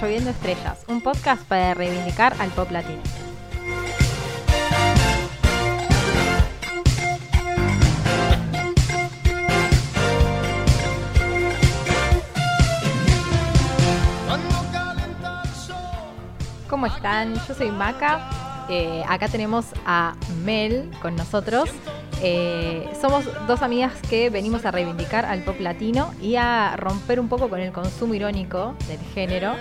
Lloviendo Estrellas, un podcast para reivindicar al pop latino. ¿Cómo están? Yo soy Maca. Eh, acá tenemos a Mel con nosotros. Eh, somos dos amigas que venimos a reivindicar al pop latino y a romper un poco con el consumo irónico del género.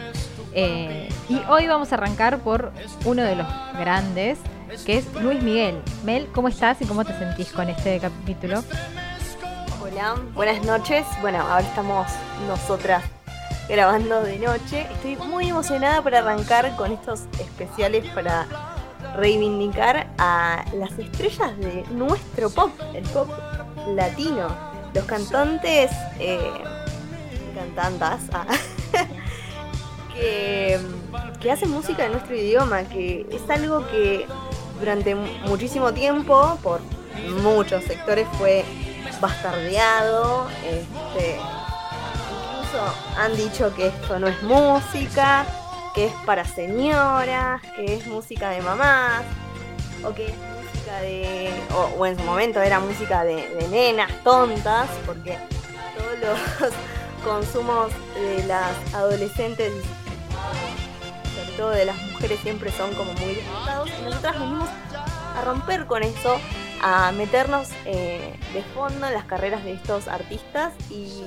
Eh, y hoy vamos a arrancar por uno de los grandes, que es Luis Miguel. Mel, ¿cómo estás y cómo te sentís con este capítulo? Hola, buenas noches. Bueno, ahora estamos nosotras grabando de noche. Estoy muy emocionada por arrancar con estos especiales para reivindicar a las estrellas de nuestro pop, el pop latino. Los cantantes, eh, cantantas, ah, que, que hacen música en nuestro idioma, que es algo que durante muchísimo tiempo, por muchos sectores, fue bastardeado. Este, incluso han dicho que esto no es música, que es para señoras, que es música de mamás, o que es música de. o, en su momento era música de, nenas tontas, porque todos los consumos de las adolescentes, sobre todo de las mujeres, siempre son como muy disfrutados, y nosotras venimos a romper con eso, a meternos eh, de fondo en las carreras de estos artistas y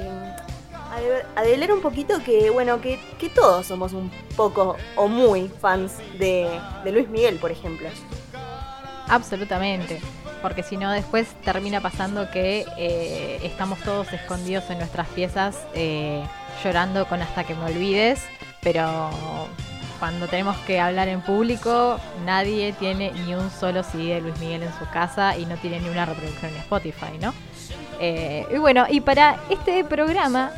adelar un poquito que, bueno, que, todos somos un poco o muy fans de, Luis Miguel, por ejemplo. Absolutamente, porque si no después termina pasando que eh, estamos todos escondidos en nuestras piezas eh, llorando con hasta que me olvides, pero cuando tenemos que hablar en público nadie tiene ni un solo CD de Luis Miguel en su casa y no tiene ni una reproducción en Spotify, ¿no? Eh, y bueno, y para este programa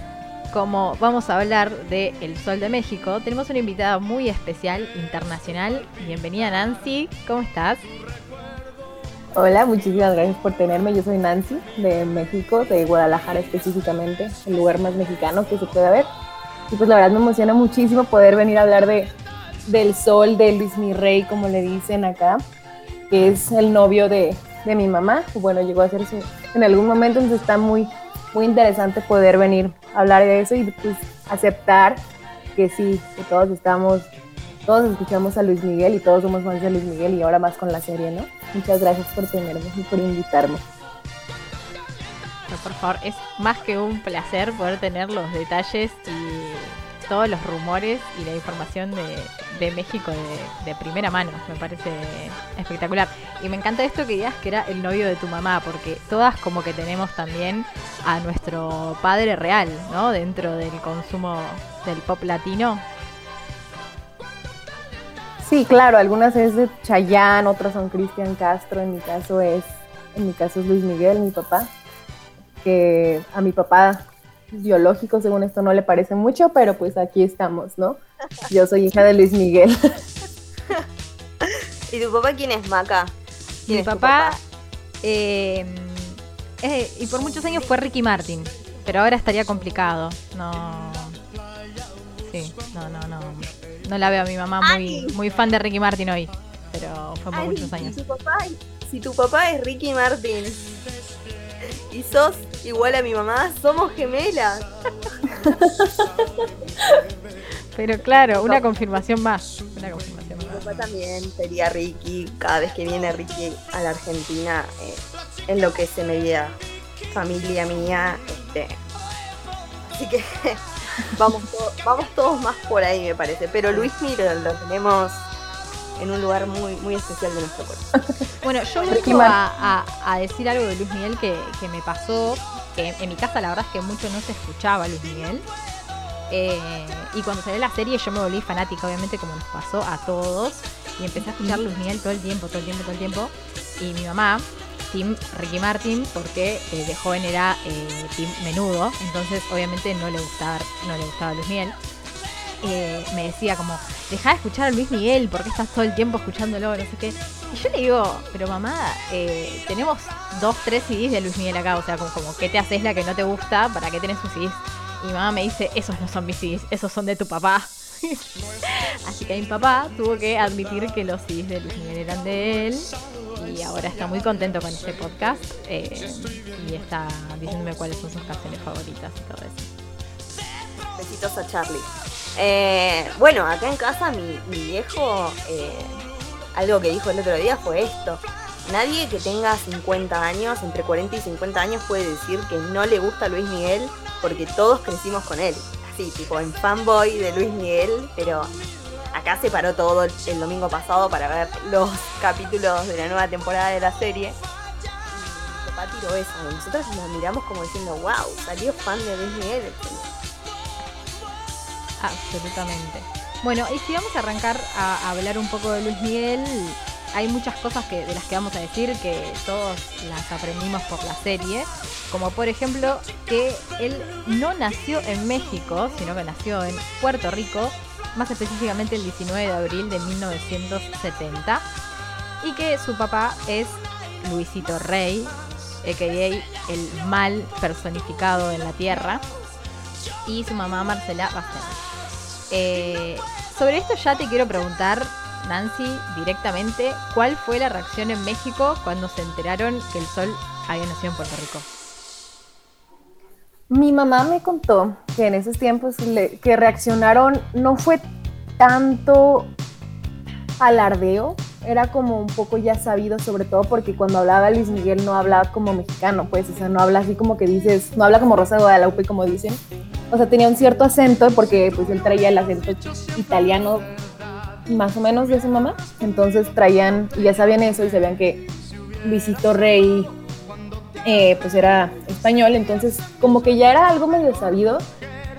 como vamos a hablar de El Sol de México, tenemos una invitada muy especial, internacional. Bienvenida Nancy, ¿cómo estás? Hola, muchísimas gracias por tenerme. Yo soy Nancy de México, de Guadalajara específicamente, el lugar más mexicano que se puede ver. Y pues la verdad me emociona muchísimo poder venir a hablar de, del sol de Luis Mi Rey, como le dicen acá, que es el novio de, de mi mamá. Bueno, llegó a ser su, en algún momento, entonces está muy, muy interesante poder venir hablar de eso y pues aceptar que sí, que todos estamos, todos escuchamos a Luis Miguel y todos somos fans de Luis Miguel y ahora más con la serie, ¿no? Muchas gracias por tenerme y por invitarme. por favor, es más que un placer poder tener los detalles y todos los rumores y la información de, de México de, primera mano. Me parece espectacular. Y me encanta esto que digas que era el novio de tu mamá, porque todas como que tenemos también a nuestro padre real, ¿no? Dentro del consumo del pop latino. Sí, claro, algunas es de Chayanne, otras son Cristian Castro, en mi caso es, en mi caso es Luis Miguel, mi papá, que a mi papá biológico, según esto no le parece mucho, pero pues aquí estamos, ¿no? Yo soy hija de Luis Miguel. ¿Y tu papá quién es, Maca? Mi papá, em, y por muchos años fue Ricky Martin, pero ahora estaría complicado. No. Sí, no, no, no. No la veo a mi mamá muy, muy fan de Ricky Martin hoy, pero fue por muchos años. Si tu, papá, si tu papá es Ricky Martin y sos igual a mi mamá, somos gemelas. Pero claro, una confirmación más. Una confirmación más. Mi papá también sería Ricky. Cada vez que viene Ricky a la Argentina, eh, en lo que se me vida familia mía. Este, así que vamos, vamos todos más por ahí, me parece. Pero Luis Miro lo tenemos en un lugar muy, muy especial de nuestro cuerpo. Bueno, yo voy a, a, decir algo de Luis Miguel que, que me pasó, que en mi casa la verdad es que mucho no se escuchaba Luis Miguel. Eh, y cuando salió la serie yo me volví fanática, obviamente, como nos pasó a todos. Y empecé a escuchar Luis Miguel todo el tiempo, todo el tiempo, todo el tiempo. Y mi mamá, Tim Ricky Martin, porque eh, de joven era eh, Tim Menudo. Entonces, obviamente, no le gustaba, no le gustaba Luis Miguel. Me decía como, deja de escuchar a Luis Miguel, porque estás todo el tiempo escuchándolo, no sé qué. Y yo le digo, pero mamá, tenemos dos, tres CDs de Luis Miguel acá, o sea, como, ¿qué te haces la que no te gusta? ¿Para qué tenés un CD? Y mamá me dice, esos no son mis CDs, esos son de tu papá. Así que mi papá tuvo que admitir que los CDs de Luis Miguel eran de él y ahora está muy contento con este podcast eh, y está diciéndome cuáles son sus canciones favoritas y todo eso. Besitos a Charlie. Eh, bueno, acá en casa mi, viejo, eh, algo que dijo el otro día fue esto. Nadie que tenga 50 años, entre 40 y 50 años, puede decir que no le gusta Luis Miguel porque todos crecimos con él. Así, tipo en fanboy de Luis Miguel, pero acá se paró todo el, domingo pasado para ver los capítulos de la nueva temporada de la serie. Nosotros nos miramos como diciendo, wow, salió fan de Luis Miguel. Absolutamente. Bueno, y si vamos a arrancar a hablar un poco de Luis Miguel, hay muchas cosas que, de las que vamos a decir que todos las aprendimos por la serie, como por ejemplo que él no nació en México, sino que nació en Puerto Rico, más específicamente el 19 de abril de 1970, y que su papá es Luisito Rey, a.k.a. el mal personificado en la tierra, y su mamá Marcela Bastén. Eh, sobre esto ya te quiero preguntar, Nancy, directamente, ¿cuál fue la reacción en México cuando se enteraron que el sol había nacido en Puerto Rico? Mi mamá me contó que en esos tiempos que reaccionaron no fue tanto alardeo, era como un poco ya sabido, sobre todo porque cuando hablaba Luis Miguel no hablaba como mexicano, pues, o sea, no habla así como que dices, no habla como Rosa de Guadalupe, como dicen. O sea, tenía un cierto acento porque pues él traía el acento italiano más o menos de su mamá. Entonces traían, y ya sabían eso y sabían que Luisito Rey eh, pues era español, entonces como que ya era algo medio sabido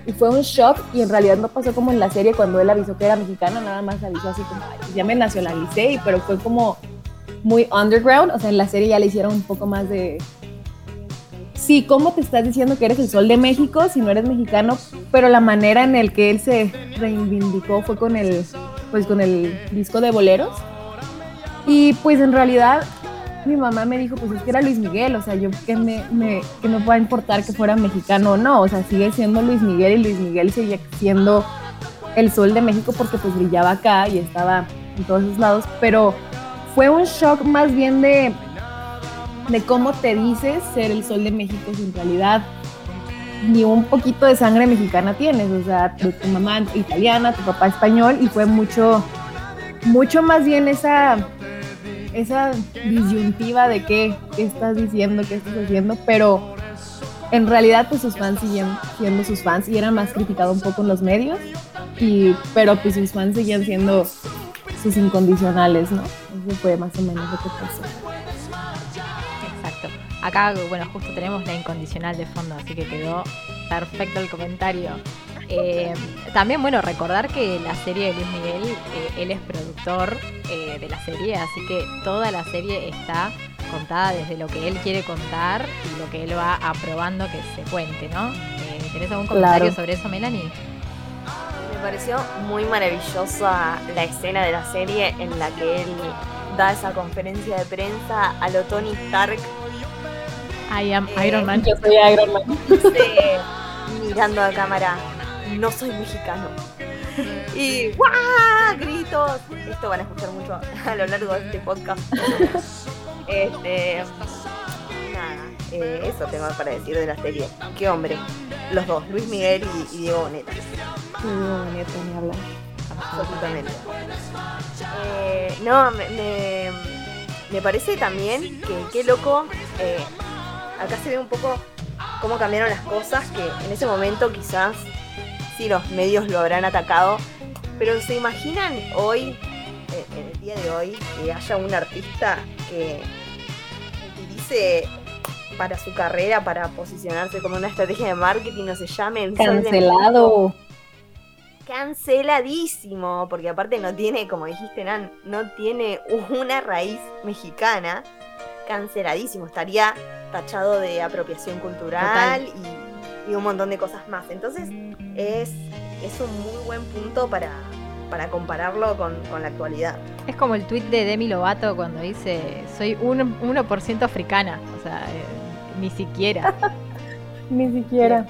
y fue un shock y en realidad no pasó como en la serie cuando él avisó que era mexicano, nada más avisó así como, pues ya me nacionalicé, pero fue como muy underground, o sea, en la serie ya le hicieron un poco más de... Sí, ¿cómo te estás diciendo que eres el sol de México si no eres mexicano? Pero la manera en el que él se reivindicó fue con el, pues con el disco de boleros. Y pues en realidad mi mamá me dijo, pues es que era Luis Miguel, o sea, yo que me, me, que no va a importar que fuera mexicano o no, o sea, sigue siendo Luis Miguel y Luis Miguel sigue siendo el sol de México porque pues brillaba acá y estaba en todos esos lados, pero fue un shock más bien de, de cómo te dices ser el sol de México si realidad ni un poquito de sangre mexicana tienes, o sea, tu mamá italiana, tu papá español y fue mucho, mucho más bien esa esa disyuntiva de qué, estás diciendo, qué estás haciendo, pero en realidad pues sus fans siguen siendo sus fans y era más criticado un poco en los medios, y, pero pues sus fans seguían siendo sus incondicionales, ¿no? Eso fue más o menos lo que pasó. Exacto. Acá, bueno, justo tenemos la incondicional de fondo, así que quedó perfecto el comentario. Eh, también, bueno, recordar que la serie de Luis Miguel, eh, él es productor eh, de la serie, así que toda la serie está contada desde lo que él quiere contar y lo que él va aprobando que se cuente, ¿no? ¿Tenés algún comentario sobre eso, Melanie? Me pareció muy maravillosa la escena de la serie en la que él da esa conferencia de prensa a lo Tony Stark. I am Iron Man. Yo soy Iron Man. mirando a cámara no soy mexicano. Y ¡guau! Gritos. Esto van a escuchar mucho a lo largo de este podcast. Este. Nada. Eh, eso tengo para decir de la serie. Qué hombre. Los dos, Luis Miguel y, Diego Boneta. Diego Boneta, ni hablar. Absolutamente. Eh, no, me, me, parece también que qué loco. Eh, acá se ve un poco cómo cambiaron las cosas, que en ese momento quizás si los medios lo habrán atacado, pero ¿se imaginan hoy, en el día de hoy, que haya un artista que utilice para su carrera, para posicionarse como una estrategia de marketing, no se llame Cancelado. Canceladísimo, porque aparte no tiene, como dijiste, Nan, no tiene una raíz mexicana. Canceladísimo, estaría tachado de apropiación cultural y y un montón de cosas más. Entonces es, es un muy buen punto para, para compararlo con, la actualidad. Es como el tweet de Demi Lovato cuando dice, soy 1%, africana, o sea, eh, ni siquiera. ni siquiera.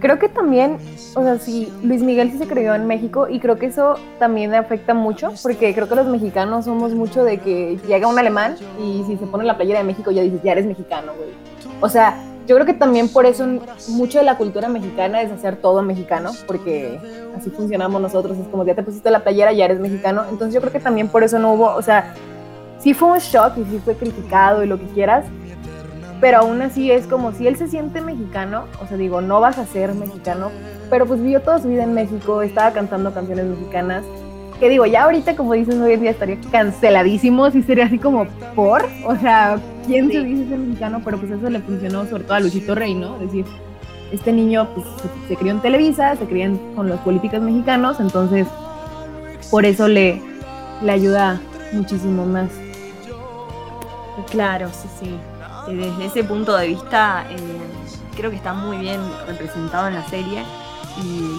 creo que también, o sea, sí, Luis Miguel sí se creó en México y creo que eso también afecta mucho, porque creo que los mexicanos somos mucho de que llega un alemán y si se pone la playera de México ya dices, ya eres mexicano, güey. O sea, yo creo que también por eso mucho de la cultura mexicana es hacer todo mexicano, porque así funcionamos nosotros, es como ya te pusiste la playera, ya eres mexicano, entonces yo creo que también por eso no hubo, o sea, sí fue un shock y sí fue criticado y lo que quieras, pero aún así es como si él se siente mexicano, o sea, digo, no vas a ser mexicano, pero pues vivió toda su vida en México, estaba cantando canciones mexicanas, que digo, ya ahorita, como dices, hoy en día estaría canceladísimo, si sería así como por, o sea, ¿quién se dice ser mexicano? Pero pues eso le funcionó sobre todo a Luisito Rey, ¿no? Es decir, este niño pues, se, crió en Televisa, se crió con los políticos mexicanos, entonces por eso le, le ayuda muchísimo más. Claro, sí, sí desde ese punto de vista eh, creo que está muy bien representado en la serie y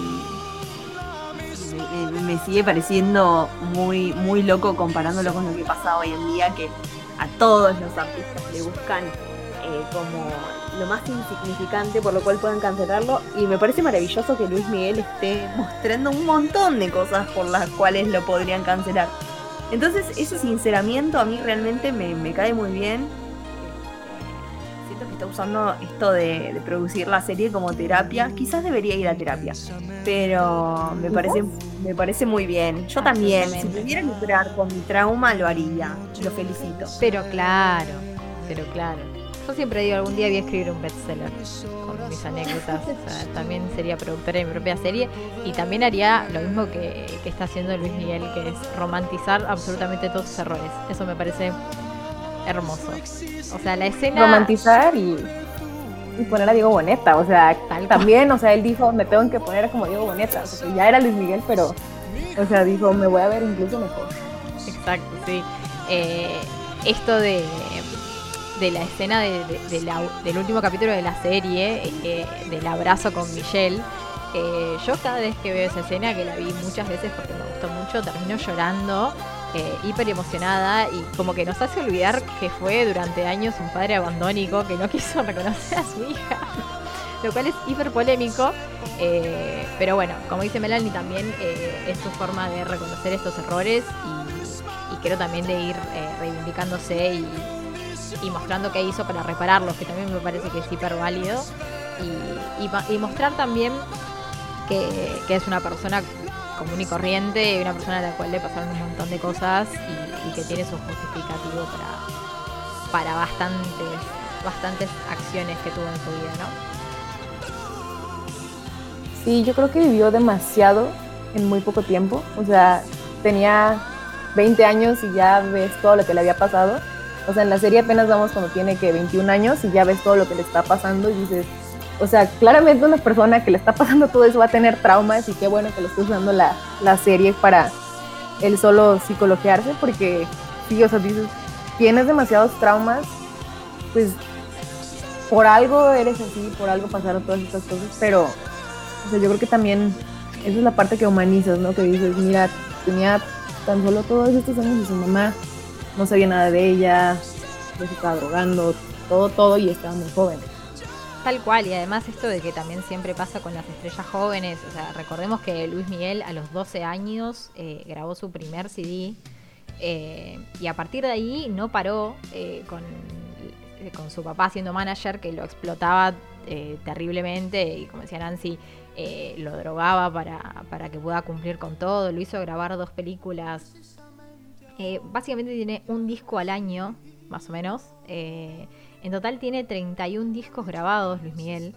me, sigue pareciendo muy, muy loco comparándolo con lo que pasa hoy en día que a todos los artistas le buscan eh, como lo más insignificante por lo cual puedan cancelarlo y me parece maravilloso que Luis Miguel esté mostrando un montón de cosas por las cuales lo podrían cancelar. Entonces ese sinceramiento a mí realmente me, me cae muy bien está usando esto de, producir la serie como terapia. Quizás debería ir a terapia, pero me parece, me parece muy bien. Yo también, si pudiera lucrar con mi trauma, lo haría. Lo felicito. Pero claro, pero claro. Yo siempre digo, algún día voy a escribir un bestseller con mis anécdotas. también sería productora de mi propia serie y también haría lo mismo que, que está haciendo Luis Miguel, que es romantizar absolutamente todos sus errores. Eso me parece hermoso. O sea, la escena. Romantizar y, y poner a Diego Boneta. O sea, también, o sea, él dijo, me tengo que poner como Diego Boneta. O sea, ya era Luis Miguel, pero, o sea, dijo, me voy a ver incluso mejor. Exacto, sí. Eh, esto de, de la escena de, del último capítulo de la serie, eh, del abrazo con Michelle. Eh, yo cada vez que veo esa escena, que la vi muchas veces porque me gustó mucho, termino llorando eh, hiper emocionada y como que nos hace olvidar que fue durante años un padre abandónico que no quiso reconocer a su hija, lo cual es hiper polémico, eh, pero bueno, como dice Melanie también eh, es su forma de reconocer estos errores y, creo también de ir reivindicándose y, mostrando qué hizo para repararlos, que también me parece que es hiper válido y, mostrar también que es una persona común y corriente, una persona a la cual le pasaron un montón de cosas y, que tiene su justificativo para, para bastantes, bastantes acciones que tuvo en su vida, ¿no? Sí, yo creo que vivió demasiado en muy poco tiempo. O sea, tenía 20 años y ya ves todo lo que le había pasado. O sea, en la serie apenas vamos cuando tiene que 21 años y ya ves todo lo que le está pasando y dices, o sea, claramente una persona que le está pasando todo eso va a tener traumas y qué bueno que lo esté usando la, serie para él solo psicologiarse, porque sí, o sea, dices, tienes demasiados traumas, pues por algo eres así, por algo pasaron todas estas cosas, pero yo creo que también esa es la parte que humanizas, ¿no? Que dices, mira, tenía tan solo todos estos años y su mamá no sabía nada de ella, se estaba drogando, todo, todo, y estaba muy joven. Tal cual, y además esto de que también siempre pasa con las estrellas jóvenes, o sea, recordemos que Luis Miguel a los 12 años eh, grabó su primer CD eh, y a partir de ahí no paró eh, con, con, su papá siendo manager que lo explotaba terriblemente y como decía Nancy, lo drogaba para, para que pueda cumplir con todo, lo hizo grabar dos películas, básicamente tiene un disco al año, más o menos. En total tiene 31 discos grabados, Luis Miguel.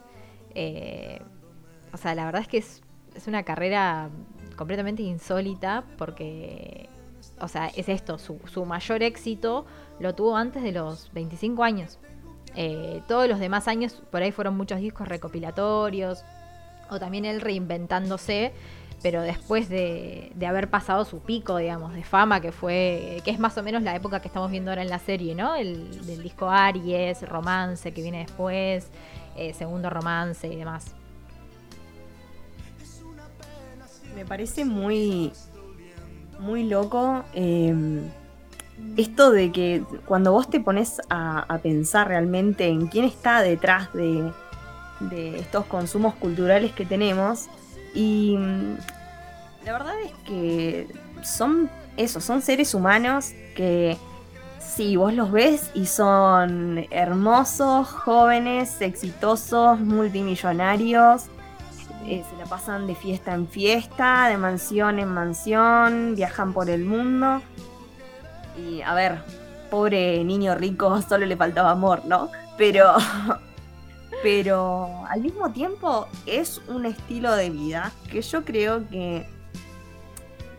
Eh, o sea, la verdad es que es, una carrera completamente insólita porque, o sea, es esto, su, mayor éxito lo tuvo antes de los 25 años. Eh, todos los demás años por ahí fueron muchos discos recopilatorios o también él reinventándose pero después de, haber pasado su pico, digamos, de fama, que fue, que es más o menos la época que estamos viendo ahora en la serie, ¿no? El del disco Aries, romance que viene después, eh, segundo romance y demás. Me parece muy, muy loco em, esto de que cuando vos te pones a, a pensar realmente en quién está detrás de, de estos consumos culturales que tenemos. Y mm, la verdad es que son eso, son seres humanos que sí, vos los ves y son hermosos, jóvenes, exitosos, multimillonarios. Eh, se la pasan de fiesta en fiesta, de mansión en mansión, viajan por el mundo. Y a ver, pobre niño rico, solo le faltaba amor, ¿no? Pero, pero al mismo tiempo es un estilo de vida que yo creo que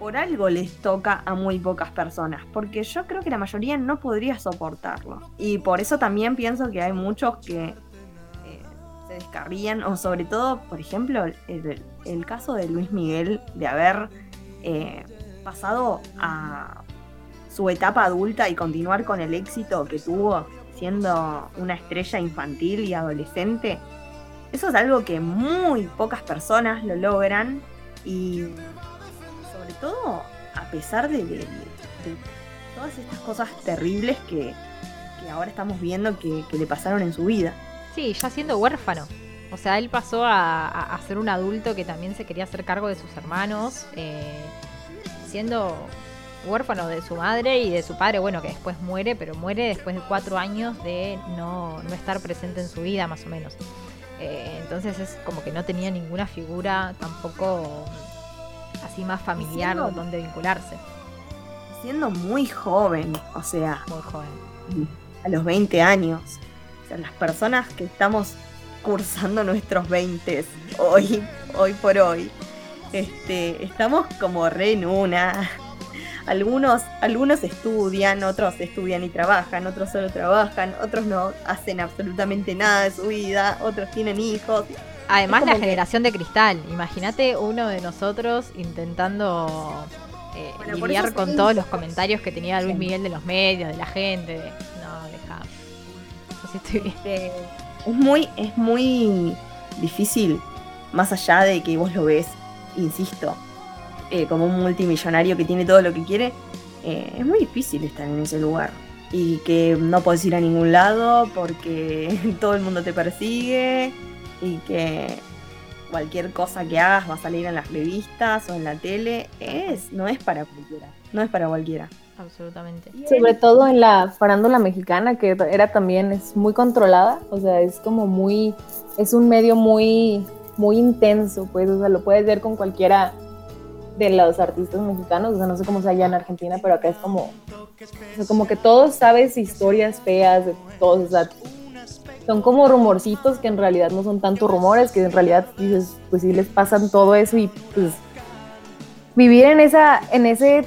por algo les toca a muy pocas personas, porque yo creo que la mayoría no podría soportarlo. Y por eso también pienso que hay muchos que eh, se descarrían, o sobre todo, por ejemplo, el, caso de Luis Miguel, de haber eh, pasado a su etapa adulta y continuar con el éxito que tuvo siendo una estrella infantil y adolescente. Eso es algo que muy pocas personas lo logran y todo a pesar de, todas estas cosas terribles que, ahora estamos viendo que, le pasaron en su vida. Sí, ya siendo huérfano. O sea, él pasó a, ser un adulto que también se quería hacer cargo de sus hermanos, eh, siendo huérfano de su madre y de su padre, bueno, que después muere, pero muere después de cuatro años de no, estar presente en su vida, más o menos. Eh, entonces es como que no tenía ninguna figura tampoco así más familiar donde vincularse. Siendo muy joven, o sea, muy joven. A los 20 años. O sea, las personas que estamos cursando nuestros 20 hoy, hoy por hoy, este, estamos como re en una. Algunos, algunos estudian, otros estudian y trabajan, otros solo trabajan, otros no hacen absolutamente nada de su vida, otros tienen hijos, Además, la generación de cristal. Imagínate uno de nosotros intentando eh, lidiar con todos los comentarios que tenía Luis Miguel de los medios, de la gente. No, deja. Este, es muy, es muy difícil, más allá de que vos lo ves, insisto, eh, como un multimillonario que tiene todo lo que quiere, eh, es muy difícil estar en ese lugar. Y que no podés ir a ningún lado porque todo el mundo te persigue y que cualquier cosa que hagas va a salir en las revistas o en la tele, es, no es para cualquiera, no es para cualquiera. Absolutamente. Sobre todo en la farándula mexicana, que era también, es muy controlada, o sea, es como muy, es un medio muy, muy intenso, pues, o sea, lo puedes ver con cualquiera de los artistas mexicanos, o sea, no sé cómo sea allá en Argentina, pero acá es como, como que todos sabes historias feas todos, o sea, son como rumorcitos que en realidad no son tanto rumores, que en realidad dices, pues sí les pasan todo eso y pues vivir en esa, en ese,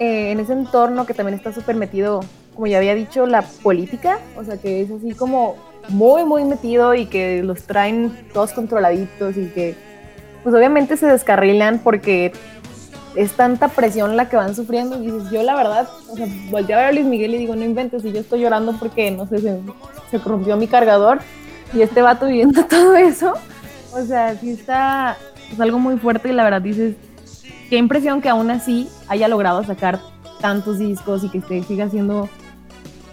eh, en ese entorno que también está súper metido, como ya había dicho, la política, o sea que es así como muy, muy metido y que los traen todos controladitos y que pues obviamente se descarrilan porque es tanta presión la que van sufriendo. Y dices, yo la verdad, o sea, volteé a ver a Luis Miguel y digo, no inventes, y yo estoy llorando porque, no sé, se, se rompió mi cargador y este vato viviendo todo eso. O sea, sí está, es algo muy fuerte y la verdad dices, qué impresión que aún así haya logrado sacar tantos discos y que esté, siga siendo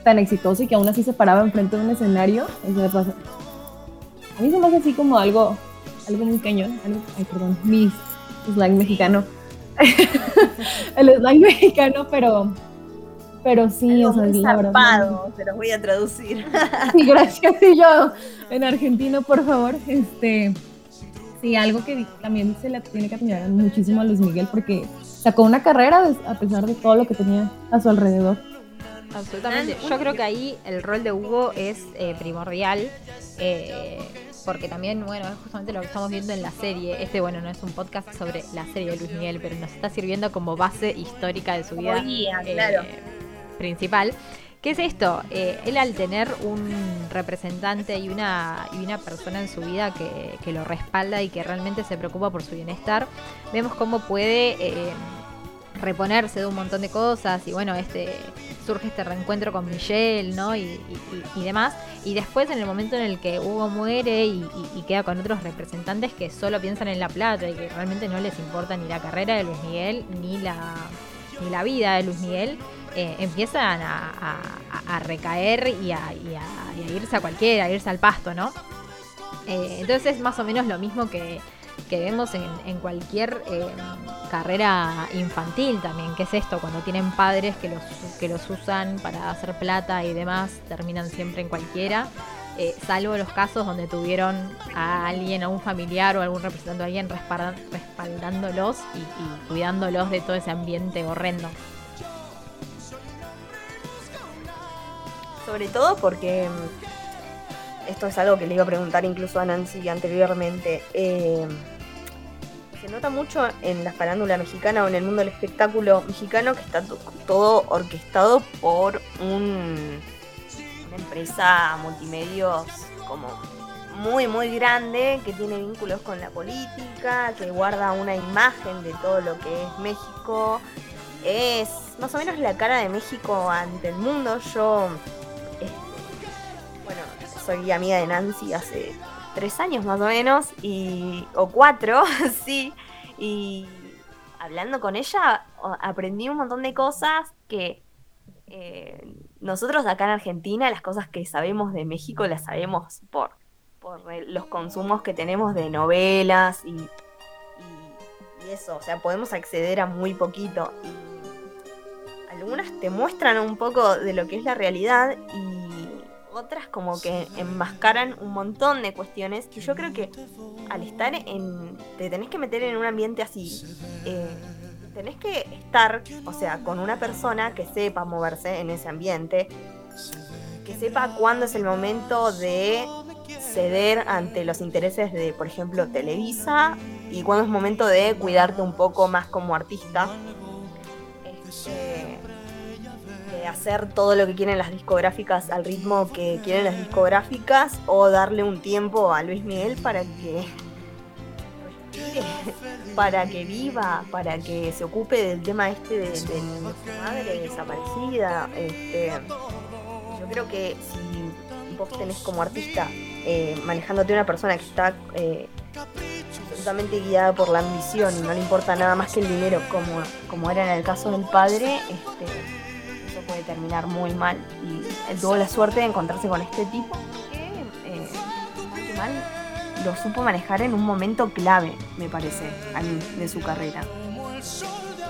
tan exitoso y que aún así se paraba enfrente de un escenario. O sea, pasa. A mí se me hace así como algo, algo muy cañón, ay, perdón, mi slang mexicano el slang mexicano, pero, pero sí, o sea, verdad. Se los voy a traducir. sí, gracias. Y yo, en argentino, por favor, este. Sí, algo que también se le tiene que admirar muchísimo a Luis Miguel porque sacó una carrera a pesar de todo lo que tenía a su alrededor. Absolutamente. Yo creo que ahí el rol de Hugo es eh, primordial. Eh, porque también, bueno, es justamente lo que estamos viendo en la serie. Este, bueno, no es un podcast sobre la serie de Luis Miguel, pero nos está sirviendo como base histórica de su vida eh, principal. ¿Qué es esto? Eh, él al tener un representante y una, y una persona en su vida que, que, lo respalda y que realmente se preocupa por su bienestar, vemos cómo puede eh, reponerse de un montón de cosas y bueno, este surge este reencuentro con Michelle, ¿no? Y, demás. Y después en el momento en el que Hugo muere y, queda con otros representantes que solo piensan en la plata y que realmente no les importa ni la carrera de Luis Miguel ni la, ni la vida de Luis Miguel, eh, empiezan a, recaer y a, irse a cualquiera, a irse al pasto, ¿no? Eh, entonces es más o menos lo mismo que, vemos en, cualquier eh, carrera infantil también, que es esto, cuando tienen padres que los, que los usan para hacer plata y demás, terminan siempre en cualquiera. Eh, salvo los casos donde tuvieron a alguien, a un familiar o algún representante de alguien respaldándolos y cuidándolos de todo ese ambiente horrendo. Sobre todo porque mm, esto es algo que le iba a preguntar incluso a Nancy anteriormente. Eh, se nota mucho en la farándula mexicana o en el mundo del espectáculo mexicano que está todo orquestado por un, una empresa multimedios como muy muy grande que tiene vínculos con la política, que guarda una imagen de todo lo que es México. Es más o menos la cara de México ante el mundo. Yo bueno, soy amiga de Nancy hace tres años más o menos, y, o cuatro, sí, y hablando con ella aprendí un montón de cosas que eh, nosotros acá en Argentina, las cosas que sabemos de México las sabemos por, por los consumos que tenemos de novelas y, y, y eso, o sea, podemos acceder a muy poquito. Y algunas te muestran un poco de lo que es la realidad y otras como que enmascaran un montón de cuestiones que yo creo que al estar en... te tenés que meter en un ambiente así, eh, tenés que estar, o sea, con una persona que sepa moverse en ese ambiente, que sepa cuándo es el momento de ceder ante los intereses de, por ejemplo, Televisa y cuándo es momento de cuidarte un poco más como artista. Este, hacer todo lo que quieren las discográficas al ritmo que quieren las discográficas o darle un tiempo a Luis Miguel para que para que viva, para que se ocupe del tema este de, su madre desaparecida. Este, yo creo que si vos tenés como artista eh, manejándote una persona que está eh, absolutamente guiada por la ambición y no le importa nada más que el dinero, como, como era en el caso del padre, este, puede terminar muy mal. Y él tuvo la suerte de encontrarse con este tipo que, eh, mal, lo supo manejar en un momento clave, me parece, de su carrera.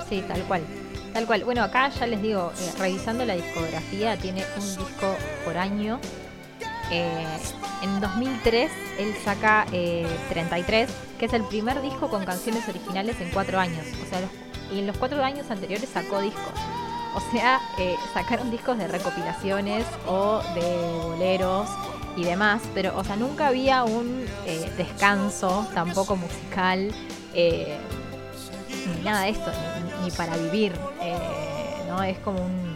Sí, tal cual. Tal cual. Bueno, acá ya les digo, eh, revisando la discografía, tiene un disco por año. Eh, en 2003 él saca 33, que es el primer disco con canciones originales en cuatro años. O sea, y en los cuatro años anteriores sacó discos. O sea, eh, sacaron discos de recopilaciones o de boleros y demás, pero, o sea, nunca había un eh, descanso tampoco musical, eh, ni nada de esto, ni, para vivir, ¿no? Es como un...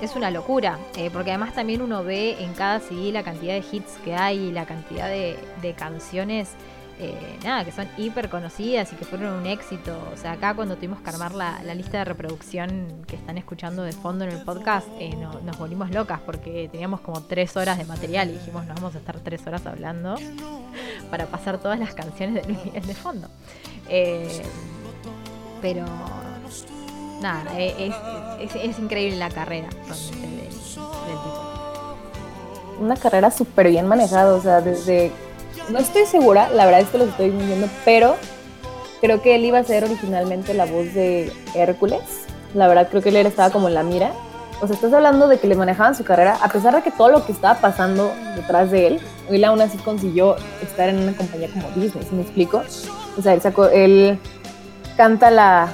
Es una locura, porque además también uno ve en cada CD la cantidad de hits que hay, la cantidad de canciones eh, nada, que son hiper conocidas y que fueron un éxito. O sea, acá cuando tuvimos que armar la, lista de reproducción que están escuchando de fondo en el podcast, eh, nos volvimos locas porque teníamos como tres horas de material y dijimos, nos vamos a estar tres horas hablando para pasar todas las canciones de Luis fondo. Eh, pero nada, es, increíble la carrera del, Una carrera súper bien manejada, o sea, desde no estoy segura, la verdad es que lo estoy viendo, pero creo que él iba a ser originalmente la voz de Hércules. La verdad creo que él estaba como en la mira. O sea, estás hablando de que le manejaban su carrera, a pesar de que todo lo que estaba pasando detrás de él, él aún así consiguió estar en una compañía como Disney, ¿me explico? O sea, él sacó, él canta la,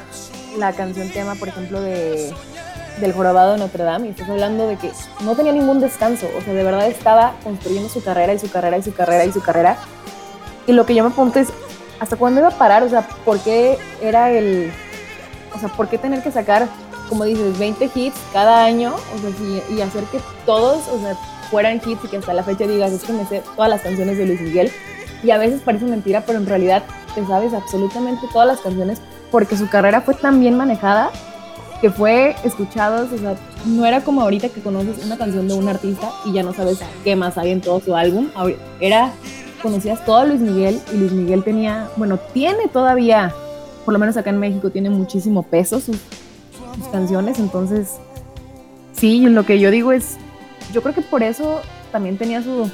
la canción tema, por ejemplo, de del jorobado de Notre Dame y estás hablando de que no tenía ningún descanso, o sea, de verdad estaba construyendo su carrera y su carrera y su carrera y su carrera. Y lo que yo me pregunto es, ¿hasta cuándo iba a parar? O sea, ¿por qué era el... O sea, ¿por qué tener que sacar, como dices, 20 hits cada año? O sea, y hacer que todos, o sea, fueran hits y que hasta la fecha digas, es que me sé todas las canciones de Luis Miguel. Y a veces parece mentira, pero en realidad te sabes absolutamente todas las canciones porque su carrera fue tan bien manejada que fue escuchados, o sea, no era como ahorita que conoces una canción de un artista y ya no sabes qué más hay en todo su álbum. Era, conocías todo a Luis Miguel y Luis Miguel tenía, bueno, tiene todavía, por lo menos acá en México, tiene muchísimo peso sus, canciones, entonces, sí, lo que yo digo es, yo creo que por eso también tenía su,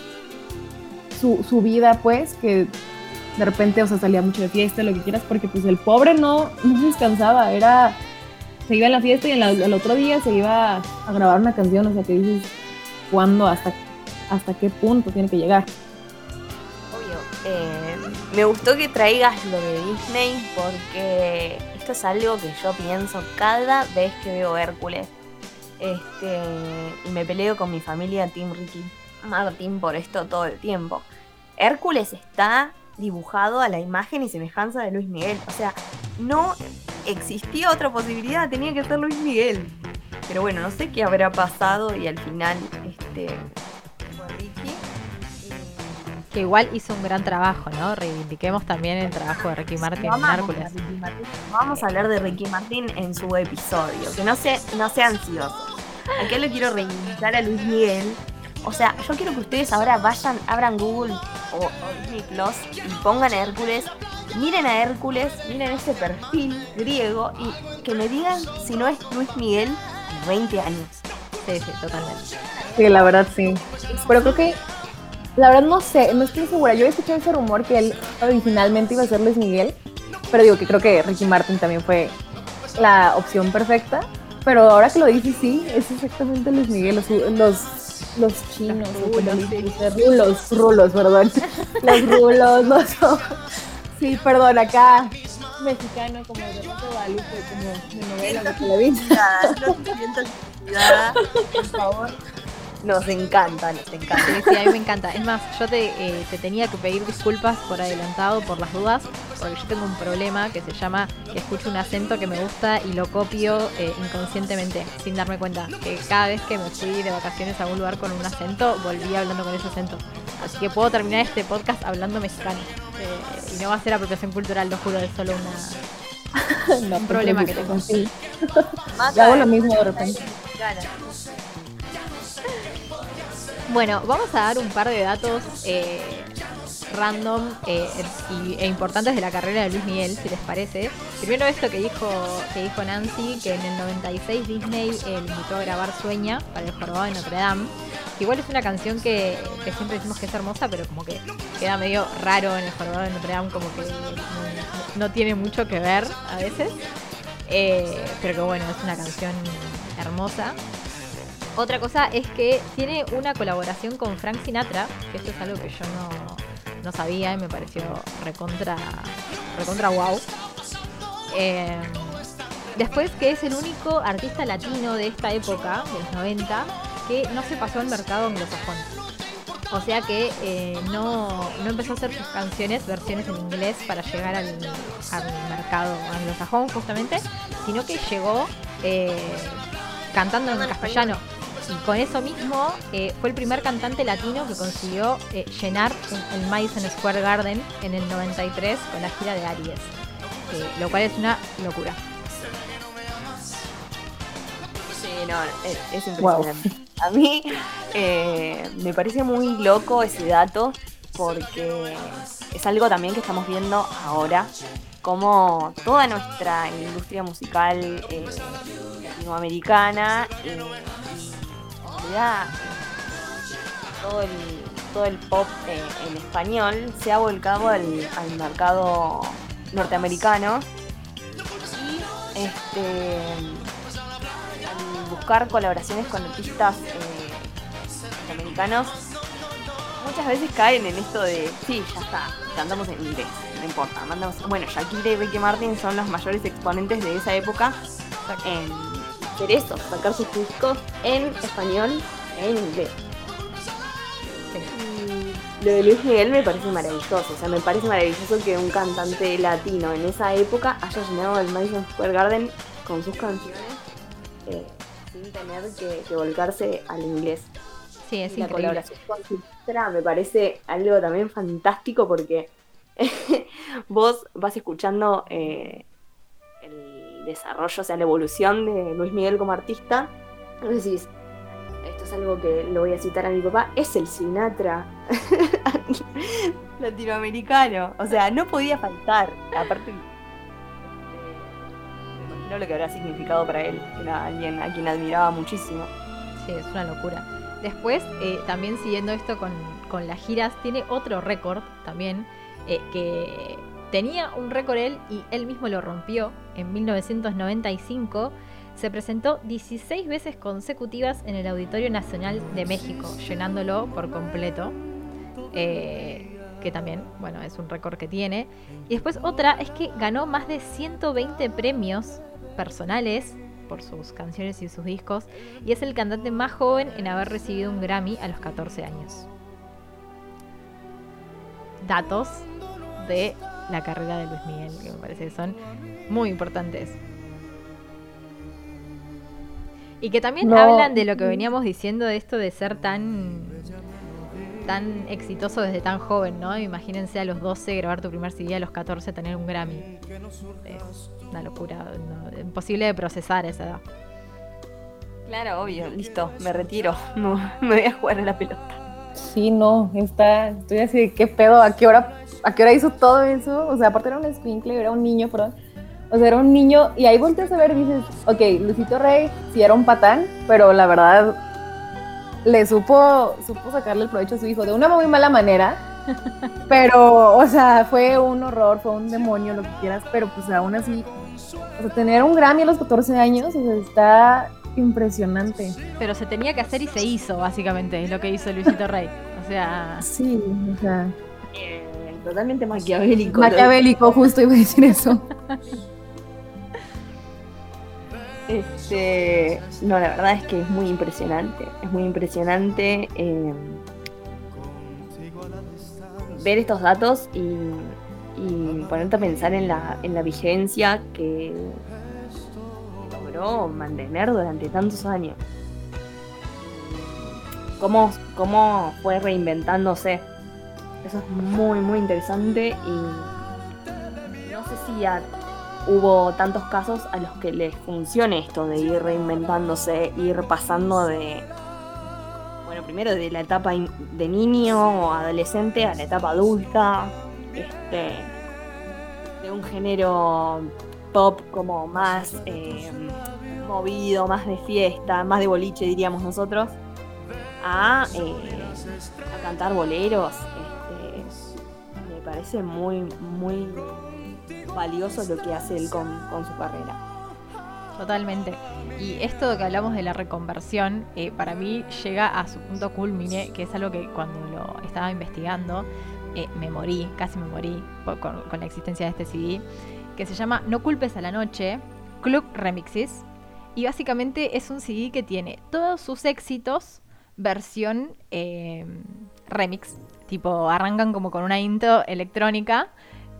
su, su vida, pues, que de repente, o sea, salía mucho de fiesta, lo que quieras, porque pues el pobre no, no descansaba, era, se iba a la fiesta y el, otro día se iba a grabar una canción, o sea, que dices, ¿cuándo, hasta, hasta qué punto tiene que llegar? Obvio, eh, me gustó que traigas lo de Disney porque esto es algo que yo pienso cada vez que veo Hércules. Este, y me peleo con mi familia Team Ricky Martin por esto todo el tiempo. Hércules está dibujado a la imagen y semejanza de Luis Miguel. O sea, no existía otra posibilidad, tenía que ser Luis Miguel. Pero bueno, no sé qué habrá pasado y al final este fue Ricky. Que igual hizo un gran trabajo, ¿no? Reivindiquemos también el trabajo de Ricky Martin en Hércules. Vamos a hablar de Ricky Martin en su episodio, que no, se, no sean ansiosos. Aquí le quiero reivindicar a Luis Miguel o sea, yo quiero que ustedes ahora vayan, abran Google o, Disney Plus y pongan a Hércules, miren a Hércules, miren ese perfil griego y que me digan si no es Luis Miguel de 20 años. Sí, sí, totalmente. Sí, la verdad sí. Pero creo que, la verdad no sé, no estoy segura. Yo he escuchado ese rumor que él originalmente iba a ser Luis Miguel, pero digo que creo que Ricky Martin también fue la opción perfecta. Pero ahora que lo dices, sí, es exactamente Luis Miguel. Los, los los chinos, los rulos, rulos, perdón. Los rulos, los Sí, perdón, acá mexicano como de Rosa Guadalupe, como de novela de televisión. por favor. Nos encanta, nos encanta. Sí, a mí me encanta. Es más, yo te, eh, te, tenía que pedir disculpas por adelantado, por las dudas, porque yo tengo un problema que se llama que escucho un acento que me gusta y lo copio eh, inconscientemente, sin darme cuenta. Que cada vez que me fui de vacaciones a algún lugar con un acento, volví hablando con ese acento. Así que puedo terminar este podcast hablando mexicano. Eh, y no va a ser apropiación cultural, lo juro, es solo una, un problema que tengo. Sí. hago lo mismo de repente. Bueno, vamos a dar un par de datos eh, random eh, e importantes de la carrera de Luis Miguel, si les parece. Primero esto que dijo, que dijo Nancy, que en el 96 Disney le invitó a grabar Sueña para el jorobado de Notre Dame. igual es una canción que, siempre decimos que es hermosa, pero como que queda medio raro en el jorobado de Notre Dame, como que no, tiene mucho que ver a veces. Eh, pero que bueno, es una canción hermosa. Otra cosa es que tiene una colaboración con Frank Sinatra, que esto es algo que yo no, sabía y me pareció recontra, recontra wow. Em, después que es el único artista latino de esta época, de los 90, que no se pasó al mercado anglosajón. O sea que eh, no, empezó a hacer sus canciones, versiones en inglés para llegar al, mercado anglosajón justamente, sino que llegó eh, cantando en castellano. Y con eso mismo eh, fue el primer cantante latino que consiguió eh, llenar el Madison Square Garden en el 93 con la gira de Aries, eh, lo cual es una locura. Sí, no, es, impresionante. A mí me parece muy loco ese dato porque es algo también que estamos viendo ahora, como toda nuestra industria musical latinoamericana todo el, pop eh, en español se ha volcado al, mercado norteamericano este, al buscar colaboraciones con artistas eh, norteamericanos muchas veces caen en esto de sí, ya está, cantamos en inglés, no importa, mandamos. Bueno, Shakira y Ricky Martin son los mayores exponentes de esa época en hacer eso, sacar sus discos en español e en inglés. lo de Luis Miguel me parece maravilloso, o sea, me parece maravilloso que un cantante latino en esa época haya llenado el Madison Square Garden con sus canciones eh, sin tener que, volcarse al inglés. Sí, es La increíble. colaboración con me parece algo también fantástico porque vos vas escuchando eh, desarrollo, o sea, la evolución de Luis Miguel como artista, decís, esto es algo que lo voy a citar a mi papá, es el Sinatra latinoamericano. O sea, no podía faltar. Aparte, me imagino lo que habrá significado para él, que era alguien a quien admiraba muchísimo. Sí, es una locura. Después, eh, también siguiendo esto con, con las giras tiene otro récord también, eh, que tenía un récord él y él mismo lo rompió en 1995. Se presentó 16 veces consecutivas en el Auditorio Nacional de México, llenándolo por completo. Eh, que también, bueno, es un récord que tiene. Y después otra es que ganó más de 120 premios personales por sus canciones y sus discos y es el cantante más joven en haber recibido un Grammy a los 14 años. Datos de la carrera de Luis Miguel, que me parece que son muy importantes. Y que también hablan de lo que veníamos diciendo de esto de ser tan tan exitoso desde tan joven, ¿no? Imagínense a los 12 grabar tu primer CD, a los 14 tener un Grammy. Es una locura, imposible de procesar esa edad. Claro, obvio, listo, me retiro, no, me voy a jugar en la pelota. Sí, no, está, estoy así, ¿qué pedo? ¿A qué hora, a qué hora hizo todo eso? O sea, aparte era un squinkle, era un niño, perdón. O sea, era un niño, y ahí volteas a ver y dices, ok, Lucito Rey sí era un patán, pero la verdad le supo, supo sacarle el provecho a su hijo de una muy mala manera. Pero, o sea, fue un horror, fue un demonio, lo que quieras, pero pues aún así, o sea, tener un Grammy a los 14 años, o sea, está impresionante. Pero se tenía que hacer y se hizo, básicamente, es lo que hizo Luisito Rey. O sea. Sí, o sea. Eh, totalmente maquiavélico. Maquiavélico, justo iba a decir eso. Este, no, la verdad es que es muy impresionante. Es muy impresionante eh, ver estos datos y, ponerte a pensar en la, en la vigencia que logró mantener durante tantos años. Cómo, cómo fue reinventándose. Eso es muy, muy interesante y no sé si hubo tantos casos a los que les funcione esto de ir reinventándose, ir pasando de, bueno, primero de la etapa de niño o adolescente a la etapa adulta, este, de un género pop como más eh, movido, más de fiesta, más de boliche diríamos nosotros, a, eh, a cantar boleros. Parece muy, muy valioso lo que hace él con, su carrera. Totalmente. Y esto que hablamos de la reconversión, eh, para mí llega a su punto culmine, que es algo que cuando lo estaba investigando, eh, me morí, casi me morí con, la existencia de este CD, que se llama No culpes a la noche, Club Remixes. Y básicamente es un CD que tiene todos sus éxitos, versión eh, remix. Tipo, arrancan como con una intro electrónica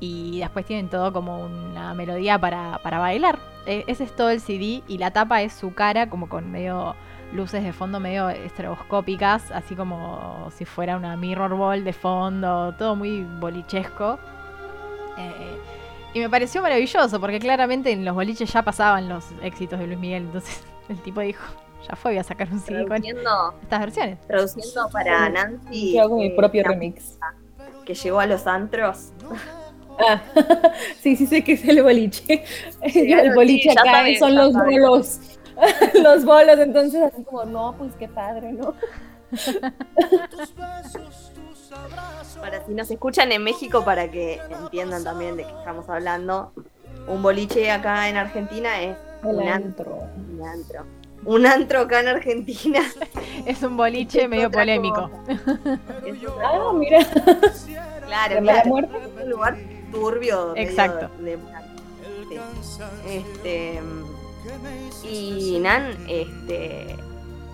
y después tienen todo como una melodía para, bailar. E, ese es todo el CD y la tapa es su cara como con medio luces de fondo medio estroboscópicas, así como si fuera una mirror ball de fondo, todo muy bolichesco. Eh, y me pareció maravilloso porque claramente en los boliches ya pasaban los éxitos de Luis Miguel, entonces el tipo dijo, ya fue, voy a sacar un CD con estas versiones. Traduciendo para Nancy. Yo hago mi propio remix. Que llegó a los antros. Ah, sí, sí sé que es el boliche. el boliche acá son los bolos. los bolos, entonces así como, no, pues qué padre, ¿no? para si nos escuchan en México, para que entiendan también de qué estamos hablando, un boliche acá en Argentina es un antro. Un antro. Un antro acá en Argentina. es un boliche medio polémico. ah, mira. Claro, claro. Es un lugar turbio. Exacto. este, y Nan, este,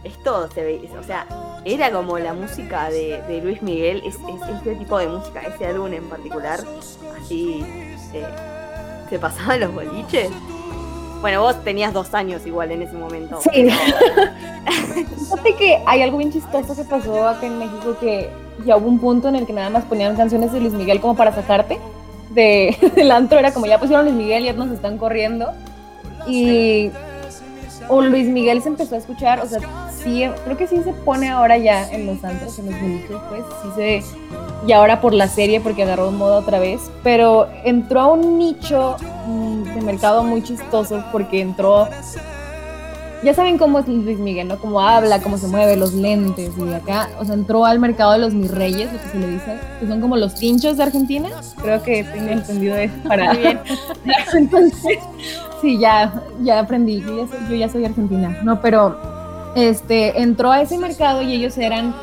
esto se ve, o sea, era como la música de, Luis Miguel, es, este tipo de música, ese álbum en particular, así se, pasaban los boliches. Bueno, vos tenías dos años igual en ese momento. Sí. Fíjate que hay algo bien chistoso que pasó acá en México que ya hubo un punto en el que nada más ponían canciones de Luis Miguel como para sacarte de, del antro era como ya pusieron Luis Miguel, ya nos están corriendo. Y o Luis Miguel se empezó a escuchar, o sea, sí, creo que sí se pone ahora ya en los antros, en los bonitos, pues, sí se, y ahora por la serie, porque agarró moda otra vez, pero entró a un nicho mm, de mercado muy chistoso, porque entró ya saben cómo es Luis Miguel, ¿no? Cómo habla, cómo se mueve, los lentes y acá, o sea, entró al mercado de los mis reyes, lo que se le dice, que son como los pinchos de Argentina. Creo que tengo entendido eso para... Bien. Entonces, sí, ya, ya aprendí, yo ya, soy, yo ya soy argentina, ¿no? Pero este, entró a ese mercado y ellos eran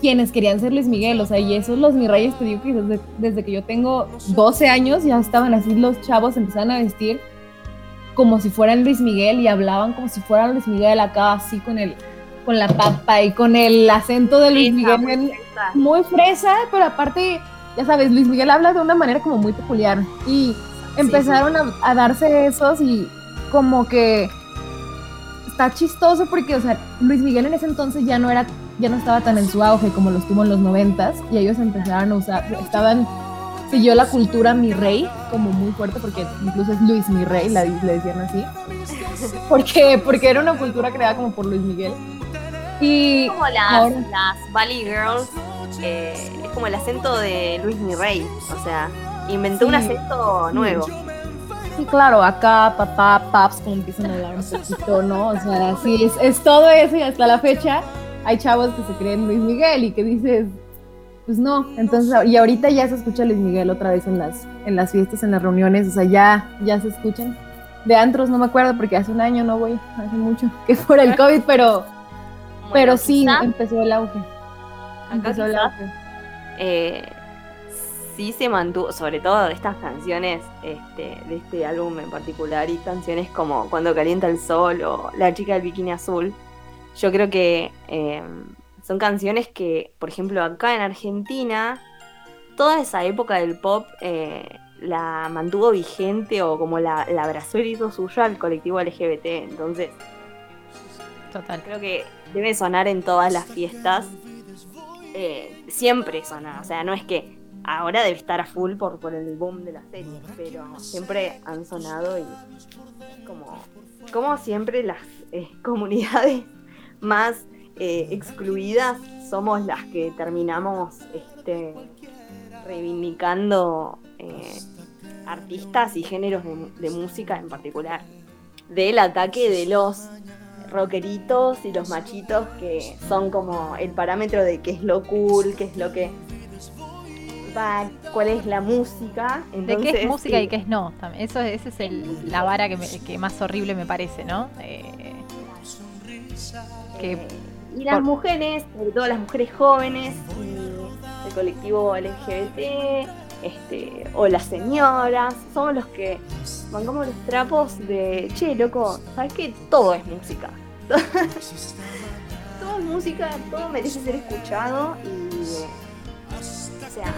quienes querían ser Luis Miguel, o sea, y esos los mis reyes, te digo que desde, desde que yo tengo 12 años ya estaban así los chavos, empezaban a vestir como si fueran Luis Miguel y hablaban como si fueran Luis Miguel acá así con el con la papa y con el acento de Luis Fresa, Miguel. muy fresa. muy fresa, pero aparte, ya sabes, Luis Miguel habla de una manera como muy peculiar. Y empezaron A, a darse esos y como que está chistoso porque, o sea, Luis Miguel en ese entonces ya no era, ya no estaba tan en su auge como lo estuvo en los noventas y ellos empezaron a usar, estaban, siguió la cultura mi rey como muy fuerte porque incluso es Luis mi rey, la, le decían así, porque, porque era una cultura creada como por Luis Miguel. Y como las, ahora- las Valley Girls, eh, es como el acento de Luis Mirrey, o sea, inventó un acento nuevo. Sí, claro, acá papá, paps, como empiezan a hablar un poquito, ¿no? O sea, sí, es, es todo eso y hasta la fecha hay chavos que se creen Luis Miguel y que dices, pues no. Entonces, y ahorita ya se escucha Luis Miguel otra vez en las, en las fiestas, en las reuniones, o sea, ya, ya se escuchan. De antros no me acuerdo porque hace un año no voy, hace mucho, que por el COVID, pero, pero sí, empezó el auge. Empezó el auge. eh, sí se mantuvo, sobre todo de estas canciones este, de este álbum en particular y canciones como Cuando calienta el sol o La chica del bikini azul. Yo creo que eh, son canciones que, por ejemplo, acá en Argentina, toda esa época del pop eh, la mantuvo vigente o como la, la abrazó y hizo suya al colectivo LGBT. Entonces, Total. creo que debe sonar en todas las fiestas. Eh, siempre suena, o sea, no es que ahora debe estar a full por, por el boom de la serie, pero siempre han sonado y como, como siempre las eh, comunidades más eh, excluidas somos las que terminamos este, reivindicando eh, artistas y géneros de, de música en particular. Del ataque de los rockeritos y los machitos que son como el parámetro de qué es lo cool, qué es lo que va, cuál es la música. De qué es Entonces, música sí, y qué es no. Eso, esa es el- la vara que, me- que más horrible me parece, ¿no? Eh, que eh, y las por- mujeres, sobre todo las mujeres jóvenes y el colectivo LGBT, este, o las señoras, somos los que bancamos los trapos de, che, loco, ¿sabes qué? Todo es música. todo es música, todo merece ser escuchado y, eh, o sea,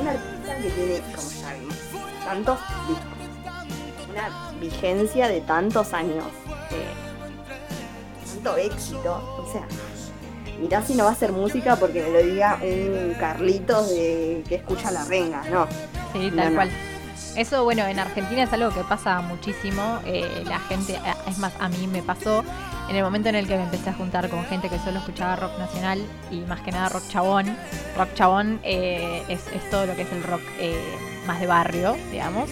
una artista que tiene, como ya vimos, tantos discos, una vigencia de tantos años, eh, tanto éxito, o sea, mirá si no va a ser música porque me lo diga un Carlitos de que escucha la renga, no. Sí, tal no. cual. Eso, bueno, en Argentina es algo que pasa muchísimo. eh, la gente, eh, es más, a mí me pasó en el momento en el que me empecé a juntar con gente que solo escuchaba rock nacional y más que nada rock chabón. Rock chabón eh, es, es todo lo que es el rock eh, más de barrio, digamos.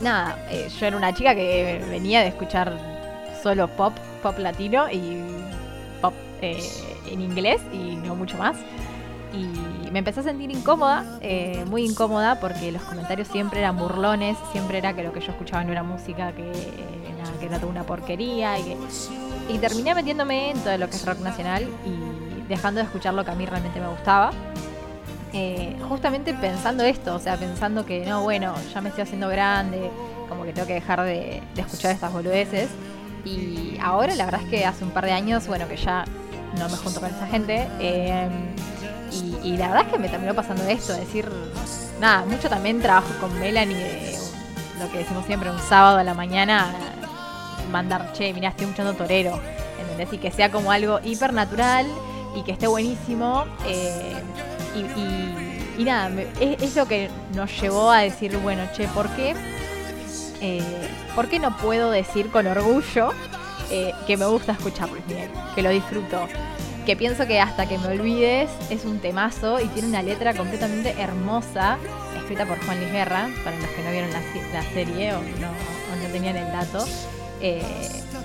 Nada, eh, yo era una chica que venía de escuchar solo pop, pop latino y pop eh, en inglés y no mucho más. Y me empecé a sentir incómoda, eh, muy incómoda, porque los comentarios siempre eran burlones, siempre era que lo que yo escuchaba no era música, que, eh, nada, que era toda una porquería. Y, que, y terminé metiéndome en todo lo que es rock nacional y dejando de escuchar lo que a mí realmente me gustaba. Eh, justamente pensando esto, o sea, pensando que no, bueno, ya me estoy haciendo grande, como que tengo que dejar de, de escuchar estas boludeces. Y ahora la verdad es que hace un par de años, bueno, que ya no me junto con esa gente. eh, y, la verdad es que me terminó pasando esto, decir, nada, mucho también trabajo con Melanie de lo que decimos siempre, un sábado a la mañana, mandar, che, mirá, estoy escuchando torero, ¿entendés? Y que sea como algo hiper natural y que esté buenísimo. eh, y, nada, es, es lo que nos llevó a decir, bueno, che, ¿por qué? Eh, ¿Por qué no puedo decir con orgullo eh, que me gusta escuchar Luis Miguel? Que lo disfruto. Que pienso que hasta que me olvides es un temazo y tiene una letra completamente hermosa, escrita por Juan Luis Guerra, para los que no vieron la, la serie o no, tenían el dato. Eh,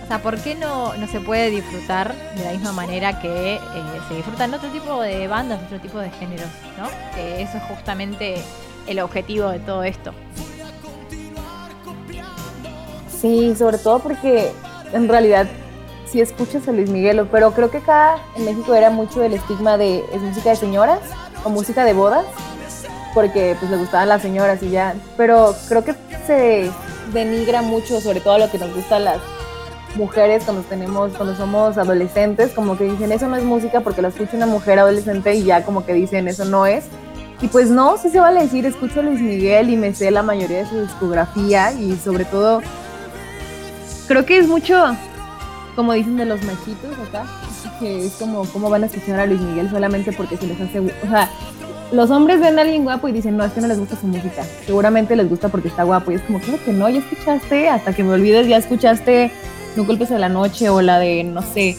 o sea, ¿por qué no, se puede disfrutar de la misma manera que eh, se disfrutan otro tipo de bandas, otro tipo de géneros, ¿no? Que eso es justamente el objetivo de todo esto. Sí, sobre todo porque en realidad si escuchas a Luis Miguel, pero creo que acá en México era mucho el estigma de es música de señoras o música de bodas, porque pues le gustaban las señoras y ya, pero creo que se denigra mucho sobre todo lo que nos gusta a las mujeres cuando tenemos cuando somos adolescentes, como que dicen eso no es música porque lo escucha una mujer adolescente y ya como que dicen eso no es. Y pues no, sí se vale decir, escucho a Luis Miguel y me sé la mayoría de su discografía y sobre todo creo que es mucho, como dicen de los machitos acá, que es como cómo van a escuchar a Luis Miguel solamente porque se les hace, o sea, los hombres ven a alguien guapo y dicen, no, es que no les gusta su música. Seguramente les gusta porque está guapo. Y es como, claro que no, ya escuchaste, hasta que me olvides, ya escuchaste No culpes a la noche o la de, no sé,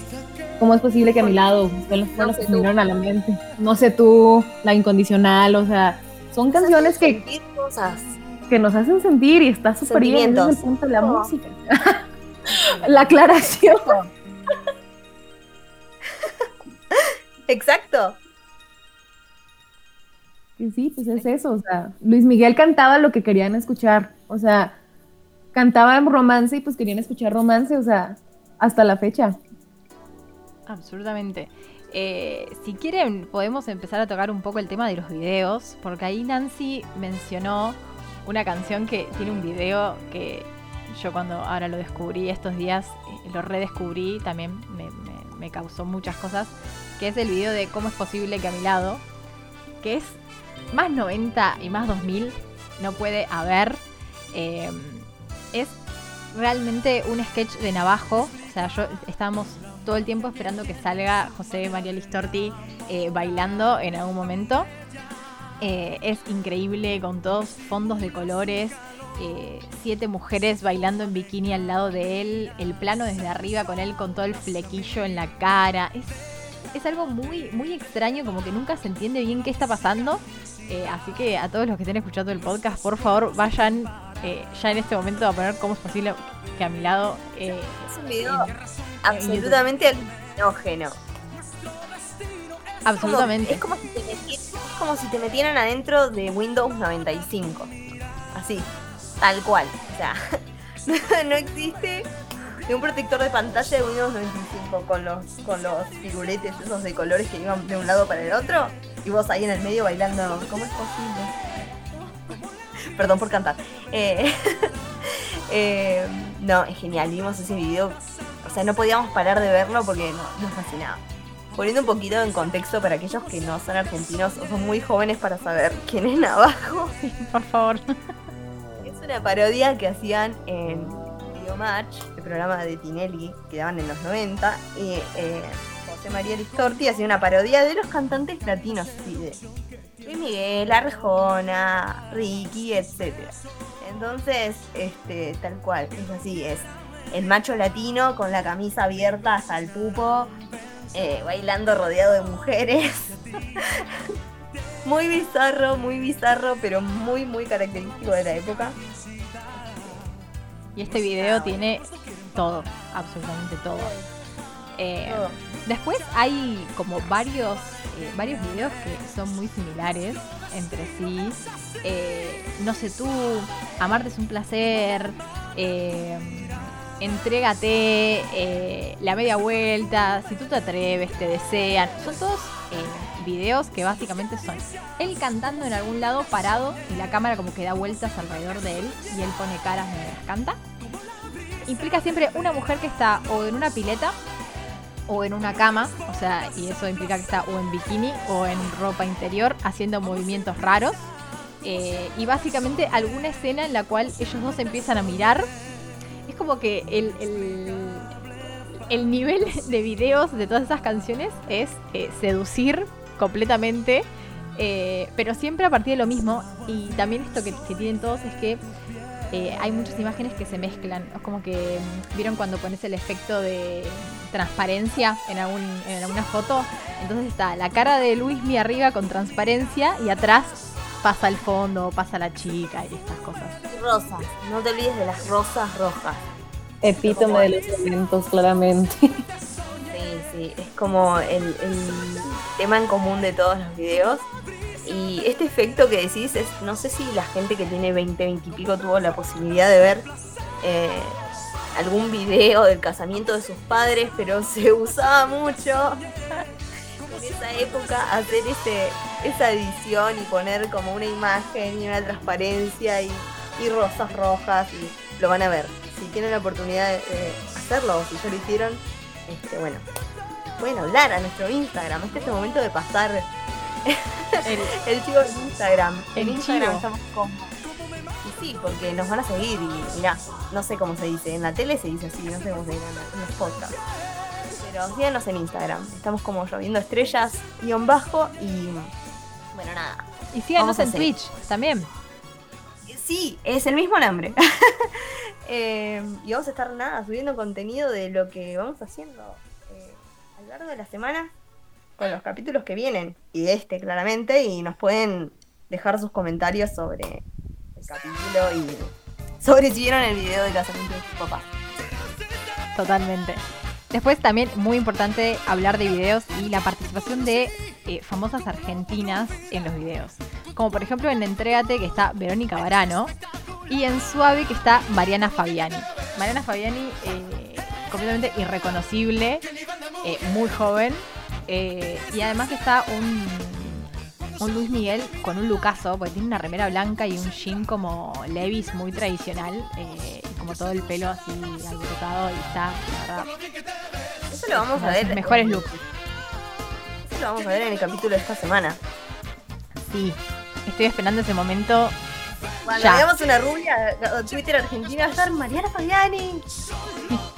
¿cómo es posible que a mi lado estén las cosas que me a la mente? No sé tú, La Incondicional, o sea, son canciones que, cosas. que nos hacen sentir y está súper bien. Ese es el punto de la música. la aclaración. Exacto. Y sí, pues es eso, o sea, Luis Miguel cantaba lo que querían escuchar, o sea, cantaba romance y pues querían escuchar romance, o sea, hasta la fecha. Absolutamente. Eh, si quieren, podemos empezar a tocar un poco el tema de los videos, porque ahí Nancy mencionó una canción que tiene un video que yo cuando ahora lo descubrí estos días, eh, lo redescubrí, también me, causó muchas cosas, que es el video de cómo es posible que a mi lado, que es más 90 y más 2000 no puede haber. Eh, es realmente un sketch de Navajo. O sea, yo estábamos todo el tiempo esperando que salga José María Listorti eh, bailando en algún momento. Eh, es increíble con todos fondos de colores. Siete mujeres bailando en bikini al lado de él. El plano desde arriba con él con todo el flequillo en la cara. Es, es algo muy, muy extraño, como que nunca se entiende bien qué está pasando. Eh, así que a todos los que estén escuchando el podcast, por favor, vayan eh, ya en este momento a poner cómo es posible que a mi lado. Eh, es un video absolutamente alucinógeno. Absolutamente. Es como, es como, si te metieran adentro de Windows 95. Así, tal cual. O sea, no existe de un protector de pantalla de Windows 95 con los, con los figuretes esos de colores que iban de un lado para el otro y vos ahí en el medio bailando. ¿Cómo es posible? Perdón por cantar. Eh, eh, no, es genial. Vimos ese video. O sea, no podíamos parar de verlo porque nos fascinaba. Poniendo un poquito en contexto para aquellos que no son argentinos o son muy jóvenes para saber quién es Navajo. por favor. Una parodia que hacían en Match, el programa de Tinelli que daban en los 90, y eh, José María Listorti hacía una parodia de los cantantes latinos, de Luis Miguel, Arjona, Ricky, etc. Entonces, este, tal cual, es así, es el macho latino con la camisa abierta hasta el pupo, eh, bailando rodeado de mujeres. muy bizarro, muy bizarro, pero muy, muy característico de la época. Y este video tiene todo, absolutamente todo. Eh, después hay como varios, eh, varios videos que son muy similares entre sí. Eh, no sé tú, amarte es un placer. entrégate, la media vuelta, si tú te atreves, te desean. Son todos videos que básicamente son él cantando en algún lado parado y la cámara como que da vueltas alrededor de él y él pone caras mientras canta. Implica siempre una mujer que está o en una pileta o en una cama, o sea, y eso implica que está o en bikini o en ropa interior haciendo movimientos raros. Eh, y básicamente alguna escena en la cual ellos dos empiezan a mirar. Es como que el, el, nivel de videos de todas esas canciones es eh, seducir completamente, eh, pero siempre a partir de lo mismo. Y también esto que, tienen todos es que eh, hay muchas imágenes que se mezclan. Es como que mm, vieron cuando pones el efecto de transparencia en alguna foto. Entonces está la cara de Luis mi arriba con transparencia y atrás pasa el fondo, pasa la chica y estas cosas. Rosas, no te olvides de las rosas rojas. Epítome de los eventos, claramente. Sí, sí, es como el, el tema en común de todos los videos. Y este efecto que decís, es, no sé si la gente que tiene 20, 20 y pico tuvo la posibilidad de ver eh, algún video del casamiento de sus padres, pero se usaba mucho en esa época hacer ese, esa edición y poner como una imagen y una transparencia y, y rosas rojas y lo van a ver. Si tienen la oportunidad de, de hacerlo o si ya lo hicieron, este, bueno, pueden hablar a nuestro Instagram. Este es el momento de pasar El- el chivo en Instagram. El en Instagram chivo. estamos. Y sí, porque nos van a seguir y mirá, no sé cómo se dice. En la tele se dice así, no sé cómo se dice en, los podcasts. Pero síganos en Instagram. Estamos como lloviendo estrellas, guion bajo y. Bueno, nada. Y síganos en. Twitch también. Sí, es el mismo nombre. Eh, y vamos a estar nada, subiendo contenido de lo que vamos haciendo eh, a lo largo de la semana con los capítulos que vienen y este claramente y nos pueden dejar sus comentarios sobre el capítulo y sobre si vieron el video de casamiento de sus papás. Totalmente. Después también muy importante hablar de videos y la participación de eh, famosas argentinas en los videos. Como por ejemplo en Entrégate que está Verónica Barano y en Suave que está Mariana Fabiani. Mariana Fabiani eh, completamente irreconocible, eh, muy joven y además está un, un Luis Miguel con un lucaso porque tiene una remera blanca y un jean como Levis muy tradicional eh, como todo el pelo así alborotado y está, la verdad, Eso lo vamos a ver. mejores looks. Eso lo vamos a ver en el capítulo de esta semana. Sí, estoy esperando ese momento. Cuando Ya. veamos una rubia, o Twitter argentina va a estar Mariana Fabiani.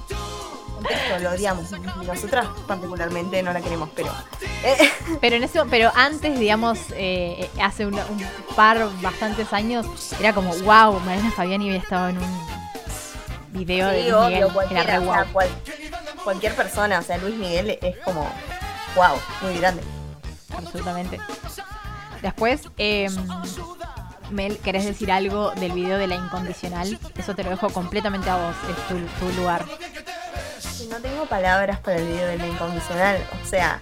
Contexto, lo odiamos. y Nosotras particularmente no la queremos, pero. eh, Pero en ese, pero antes, digamos, eh, hace un, un par, bastantes años, era como, wow, Mariana Fabiani había estado en un video de Luis Miguel, era re o wow. sea, cual- cualquier persona, o sea, Luis Miguel es como. Wow, muy grande. absolutamente. Después, eh, Mel, ¿querés decir algo del video de la incondicional? Eso te lo dejo completamente a vos, es tu, tu lugar. Tengo palabras para el video de la incondicional. O sea,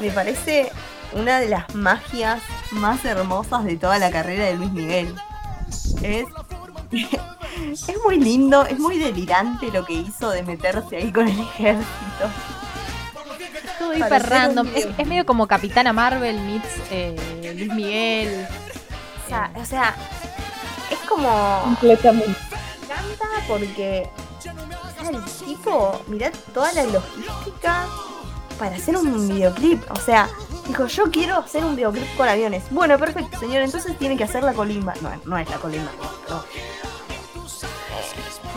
me parece una de las magias más hermosas de toda la carrera de Luis Miguel. Es, es muy lindo, es muy delirante lo que hizo de meterse ahí con el ejército. Todo hiper random. Es, medio como Capitana Marvel meets eh, Luis Miguel. O sea, o sea, es como... Completamente. Me encanta porque el tipo, mirá toda la logística para hacer un videoclip. O sea, dijo, yo quiero hacer un videoclip con aviones. Bueno, perfecto, señor, entonces tiene que hacer la colimba. No, no es la colimba. no.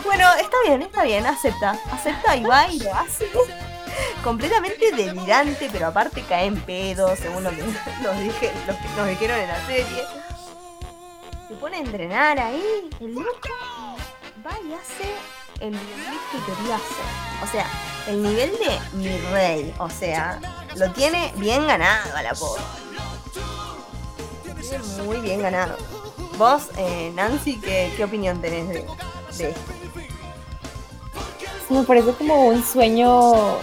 Bueno, está bien, está bien, acepta. Acepta y va y lo hace. Completamente delirante, pero aparte cae en pedo, según lo que nos, dije, lo que nos dijeron en la serie. Se pone a entrenar ahí, el loco va y hace el videoclip que quería hacer. O sea, el nivel de mi rey. O sea, lo tiene bien ganado la pobre. Muy bien ganado. Vos, eh, Nancy, ¿qué, qué opinión tenés de, de esto? Me parece como un sueño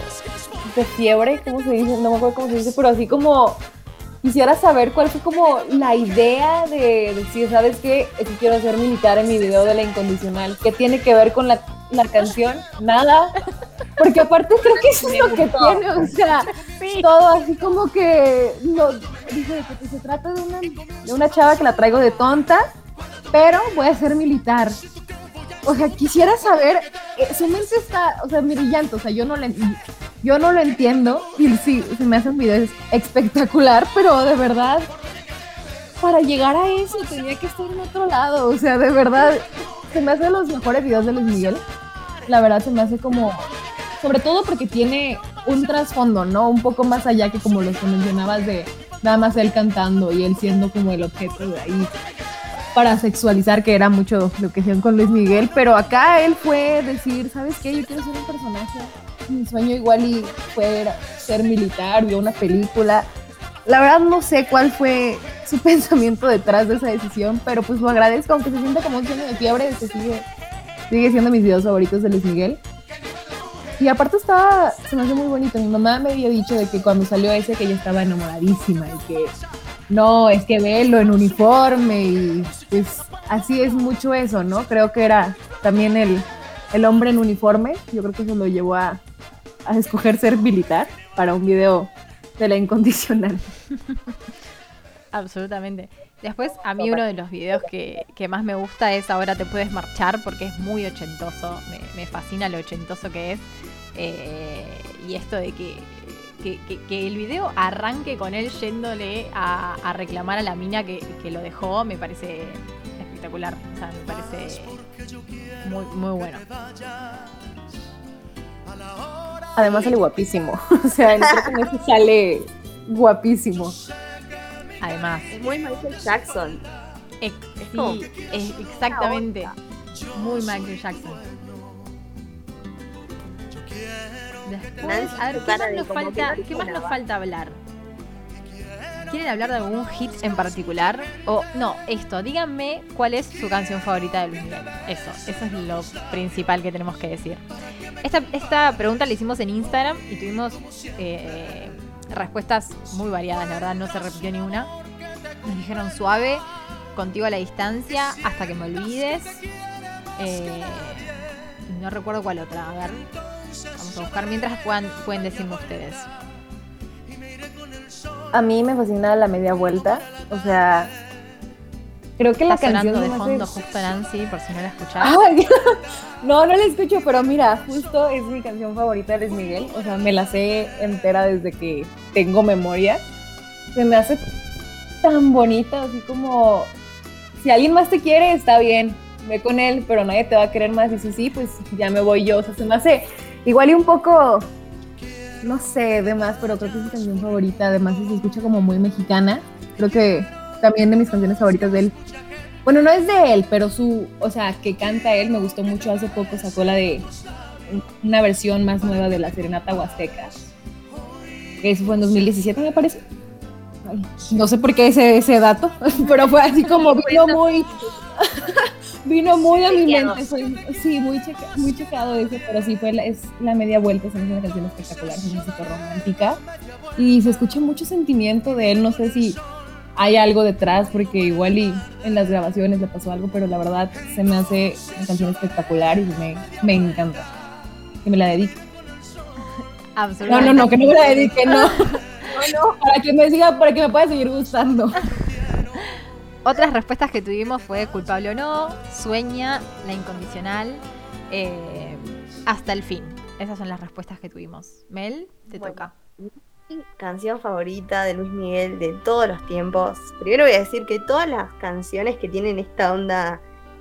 de fiebre, ¿cómo se dice? No me acuerdo cómo se dice, pero así como quisiera saber cuál fue como la idea de decir, ¿sabes qué? Que quiero ser militar en mi video de la incondicional. ¿Qué tiene que ver con la, la canción? Nada. Porque aparte creo que eso es lo que tiene, o sea, todo así como que no, dice que se trata de una, de una chava que la traigo de tonta, pero voy a ser militar. O sea, quisiera saber, eh, su mente está, o sea, brillante, o sea, yo no le, yo no lo entiendo y sí, se me hace un video espectacular, pero de verdad, para llegar a eso tenía que estar en otro lado, o sea, de verdad, se me hacen los mejores videos de Luis Miguel, la verdad se me hace como, sobre todo porque tiene un trasfondo, ¿no? Un poco más allá que como los que mencionabas de nada más él cantando y él siendo como el objeto de ahí para sexualizar, que era mucho lo que hacían con Luis Miguel, pero acá él fue decir, ¿sabes qué? Yo quiero ser un personaje. Mi sueño igual y fue ser militar, vio una película. La verdad no sé cuál fue su pensamiento detrás de esa decisión, pero pues lo agradezco, aunque se sienta como un sueño de fiebre, se sigue sigue siendo mis videos favoritos de Luis Miguel. Y aparte estaba, se me hace muy bonito. Mi mamá me había dicho de que cuando salió ese que ella estaba enamoradísima y que no, es que velo en uniforme y pues así es mucho eso, ¿no? Creo que era también el, el hombre en uniforme. Yo creo que eso lo llevó a, a escoger ser militar para un video de la incondicional. Absolutamente. Después, a mí uno de los videos que, que, más me gusta es Ahora te puedes marchar porque es muy ochentoso. Me, me fascina lo ochentoso que es. Eh, y esto de que, que, que, el video arranque con él yéndole a, a reclamar a la mina que, lo dejó, me parece espectacular. O sea, me parece muy, muy bueno. Además sale guapísimo. o sea, que sale guapísimo. Además. Es muy Michael Jackson. sí, es exactamente. Muy Michael Jackson. Después, a ver, ¿qué más, nos falta, ¿qué más nos falta hablar? ¿Quieren hablar de algún hit en particular? O no, esto, díganme cuál es su canción favorita de Luis Miguel. Eso, eso es lo principal que tenemos que decir. Esta, esta pregunta la hicimos en Instagram y tuvimos eh, respuestas muy variadas, la verdad, no se repitió ni una. Nos dijeron suave, contigo a la distancia, hasta que me olvides. Eh, no recuerdo cuál otra, a ver. Vamos a buscar mientras puedan, pueden decirme ustedes. A mí me fascina la media vuelta, o sea, Creo que la canción de fondo justo Nancy, por si no la escuchas. no, no la escucho, pero mira, justo es mi canción favorita de Luis Miguel. O sea, me la sé entera desde que tengo memoria. Se me hace tan bonita, así como si alguien más te quiere, está bien, ve con él, pero nadie te va a querer más. Y si sí, pues ya me voy yo. O sea, se me hace igual y un poco, no sé, de más, pero creo que es mi canción favorita. Además, se escucha como muy mexicana. Creo que también de mis canciones favoritas de él. Bueno, no es de él, pero su, o sea, que canta él, me gustó mucho. Hace poco sacó la de una versión más nueva de la Serenata Huasteca. Eso fue en 2017, me parece. no sé por qué ese, ese dato, pero fue así como vino muy. vino muy a mi mente. sí, muy, checa, muy checado eso, pero sí, fue la, es la media vuelta. Es una canción espectacular, es música romántica. Y se escucha mucho sentimiento de él. No sé si hay algo detrás, porque igual y en las grabaciones le pasó algo, pero la verdad se me hace una canción espectacular y me, me encanta. Que me la dedique. No, no, no, que no me la dedique, no. no, Para que me siga, para que me pueda seguir gustando. Otras respuestas que tuvimos fue culpable o no, sueña, la incondicional, eh, hasta el fin. Esas son las respuestas que tuvimos. Mel, te toca canción favorita de Luis Miguel de todos los tiempos. Primero voy a decir que todas las canciones que tienen esta onda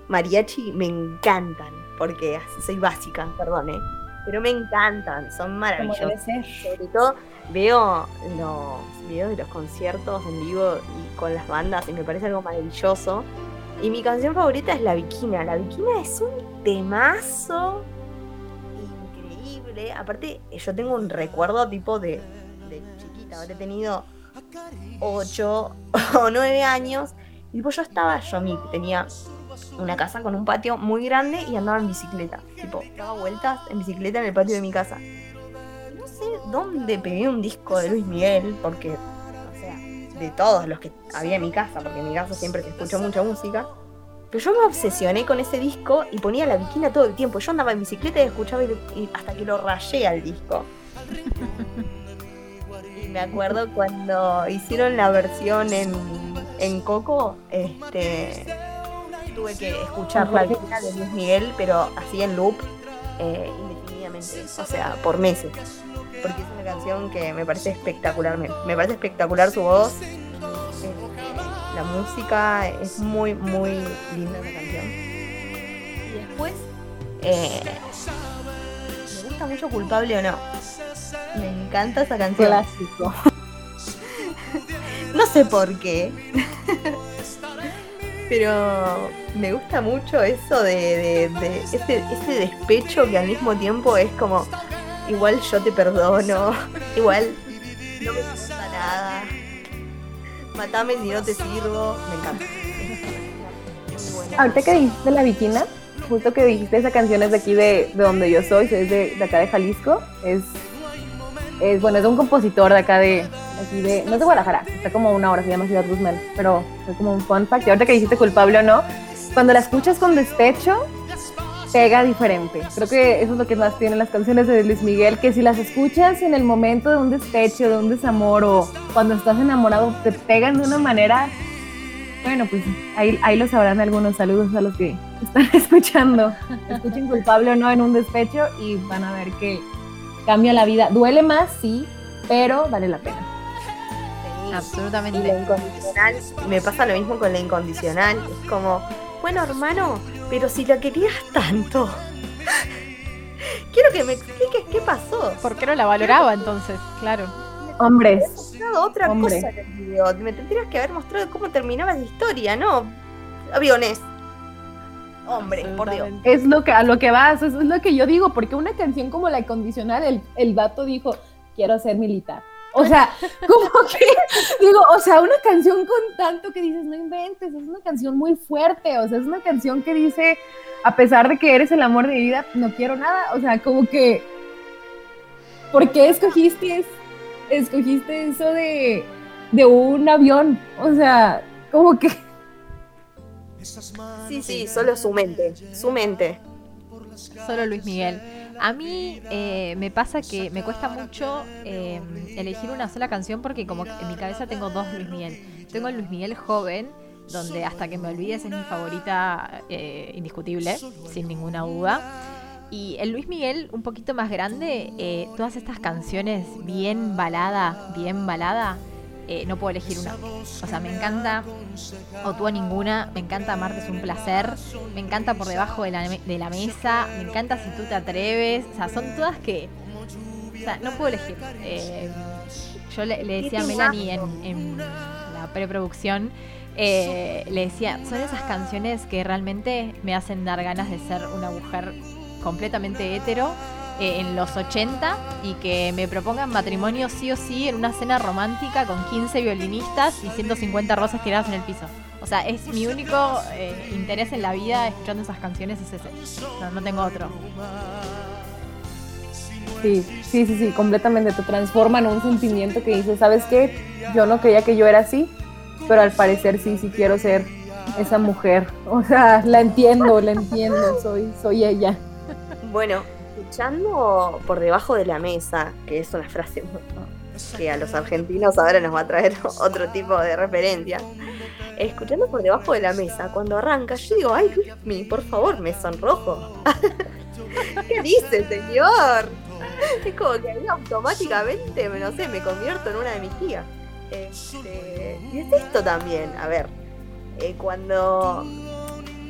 mariachi me encantan, porque soy básica, perdón, ¿eh? pero me encantan, son maravillosas. Sobre todo veo los videos de los conciertos en vivo y con las bandas y me parece algo maravilloso. Y mi canción favorita es La Viquina. La Viquina es un temazo increíble. Aparte, yo tengo un recuerdo tipo de habré tenido 8 o 9 años. Y pues yo estaba, yo mí, tenía una casa con un patio muy grande y andaba en bicicleta. Tipo, daba vueltas en bicicleta en el patio de mi casa. No sé dónde pegué un disco de Luis Miguel, porque, o sea, de todos los que había en mi casa, porque en mi casa siempre se escuchó mucha música. Pero yo me obsesioné con ese disco y ponía la viquina todo el tiempo. Yo andaba en bicicleta y escuchaba hasta que lo rayé al disco. Me acuerdo cuando hicieron la versión en, Coco, este, tuve que escuchar la vida de Luis Miguel, pero así en loop, eh, indefinidamente, o sea, por meses. Porque es una canción que me parece espectacular, me, parece espectacular su voz, la música, es muy, muy linda esa canción. Y después, eh, me gusta mucho Culpable o no me encanta esa canción. Clásico. no sé por qué. Pero me gusta mucho eso de, ese, despecho que al mismo tiempo es como, igual yo te perdono, igual no me pasa nada, matame si no te sirvo, me encanta. Ahorita que dijiste la viquina, justo que dijiste esa canción es de aquí de, de donde yo soy, soy de, de acá de Jalisco. Es, es, bueno, es un compositor de acá de, aquí de, no es de Guadalajara, está como una hora, se llama Ciudad Guzmán, pero es como un fun fact. Y ahorita que dijiste culpable o no, cuando la escuchas con despecho, pega diferente. Creo que eso es lo que más tienen las canciones de Luis Miguel, que si las escuchas en el momento de un despecho, de un desamor o cuando estás enamorado, te pegan de una manera, bueno, pues ahí, ahí lo sabrán algunos saludos a los que están escuchando. Escuchen culpable o no en un despecho y van a ver que cambia la vida. Duele más, sí, pero vale la pena. Absolutamente. Y la incondicional, me pasa lo mismo con la incondicional. Es como, bueno, hermano, pero si la querías tanto. Quiero que me expliques qué pasó. ¿Por qué no la valoraba entonces? Claro. Hombres. Me otra Hombre. cosa en el video. Me tendrías que haber mostrado cómo terminaba la historia, ¿no? Aviones. Hombre, por Dios. Es lo que, a lo que vas, eso es lo que yo digo, porque una canción como La Incondicional, el, el vato dijo, quiero ser militar. O sea, como que, digo, o sea, una canción con tanto que dices, no inventes, es una canción muy fuerte, o sea, es una canción que dice, a pesar de que eres el amor de mi vida, no quiero nada, o sea, como que, ¿por qué escogiste, escogiste eso de, de un avión? O sea, como que... Sí, sí, solo su mente. Su mente. Solo Luis Miguel. A mí eh, me pasa que me cuesta mucho eh, elegir una sola canción porque como que en mi cabeza tengo dos Luis Miguel. Tengo el Luis Miguel joven, donde hasta que me olvides es mi favorita eh, indiscutible, sin ninguna duda. Y el Luis Miguel un poquito más grande, eh, todas estas canciones bien balada, bien balada, eh, no puedo elegir una. O sea, me encanta o tú a ninguna, me encanta Amarte es un placer, me encanta Por debajo de la, de la mesa, me encanta Si tú te atreves, o sea, son todas que, o sea, no puedo elegir. Eh, yo le, le decía a Melanie en, en la preproducción, eh, le decía, son esas canciones que realmente me hacen dar ganas de ser una mujer completamente hetero eh, en los 80 y que me propongan matrimonio sí o sí en una cena romántica con 15 violinistas y 150 rosas tiradas en el piso. O sea, es mi único eh, interés en la vida escuchando esas canciones es ese. No, no tengo otro. Sí, sí, sí, sí, completamente. Te transforma en un sentimiento que dices, ¿sabes qué? Yo no creía que yo era así, pero al parecer sí, sí quiero ser esa mujer. O sea, la entiendo, la entiendo, soy, soy ella. Bueno, escuchando por debajo de la mesa, que es una frase que a los argentinos ahora nos va a traer otro tipo de referencia. Escuchando por debajo de la mesa, cuando arranca, yo digo, ay, Luismi, por favor, me sonrojo. ¿Qué dice, señor? Es como que ahí automáticamente, no sé, me convierto en una de mis tías. Este, y es esto también, a ver, eh, cuando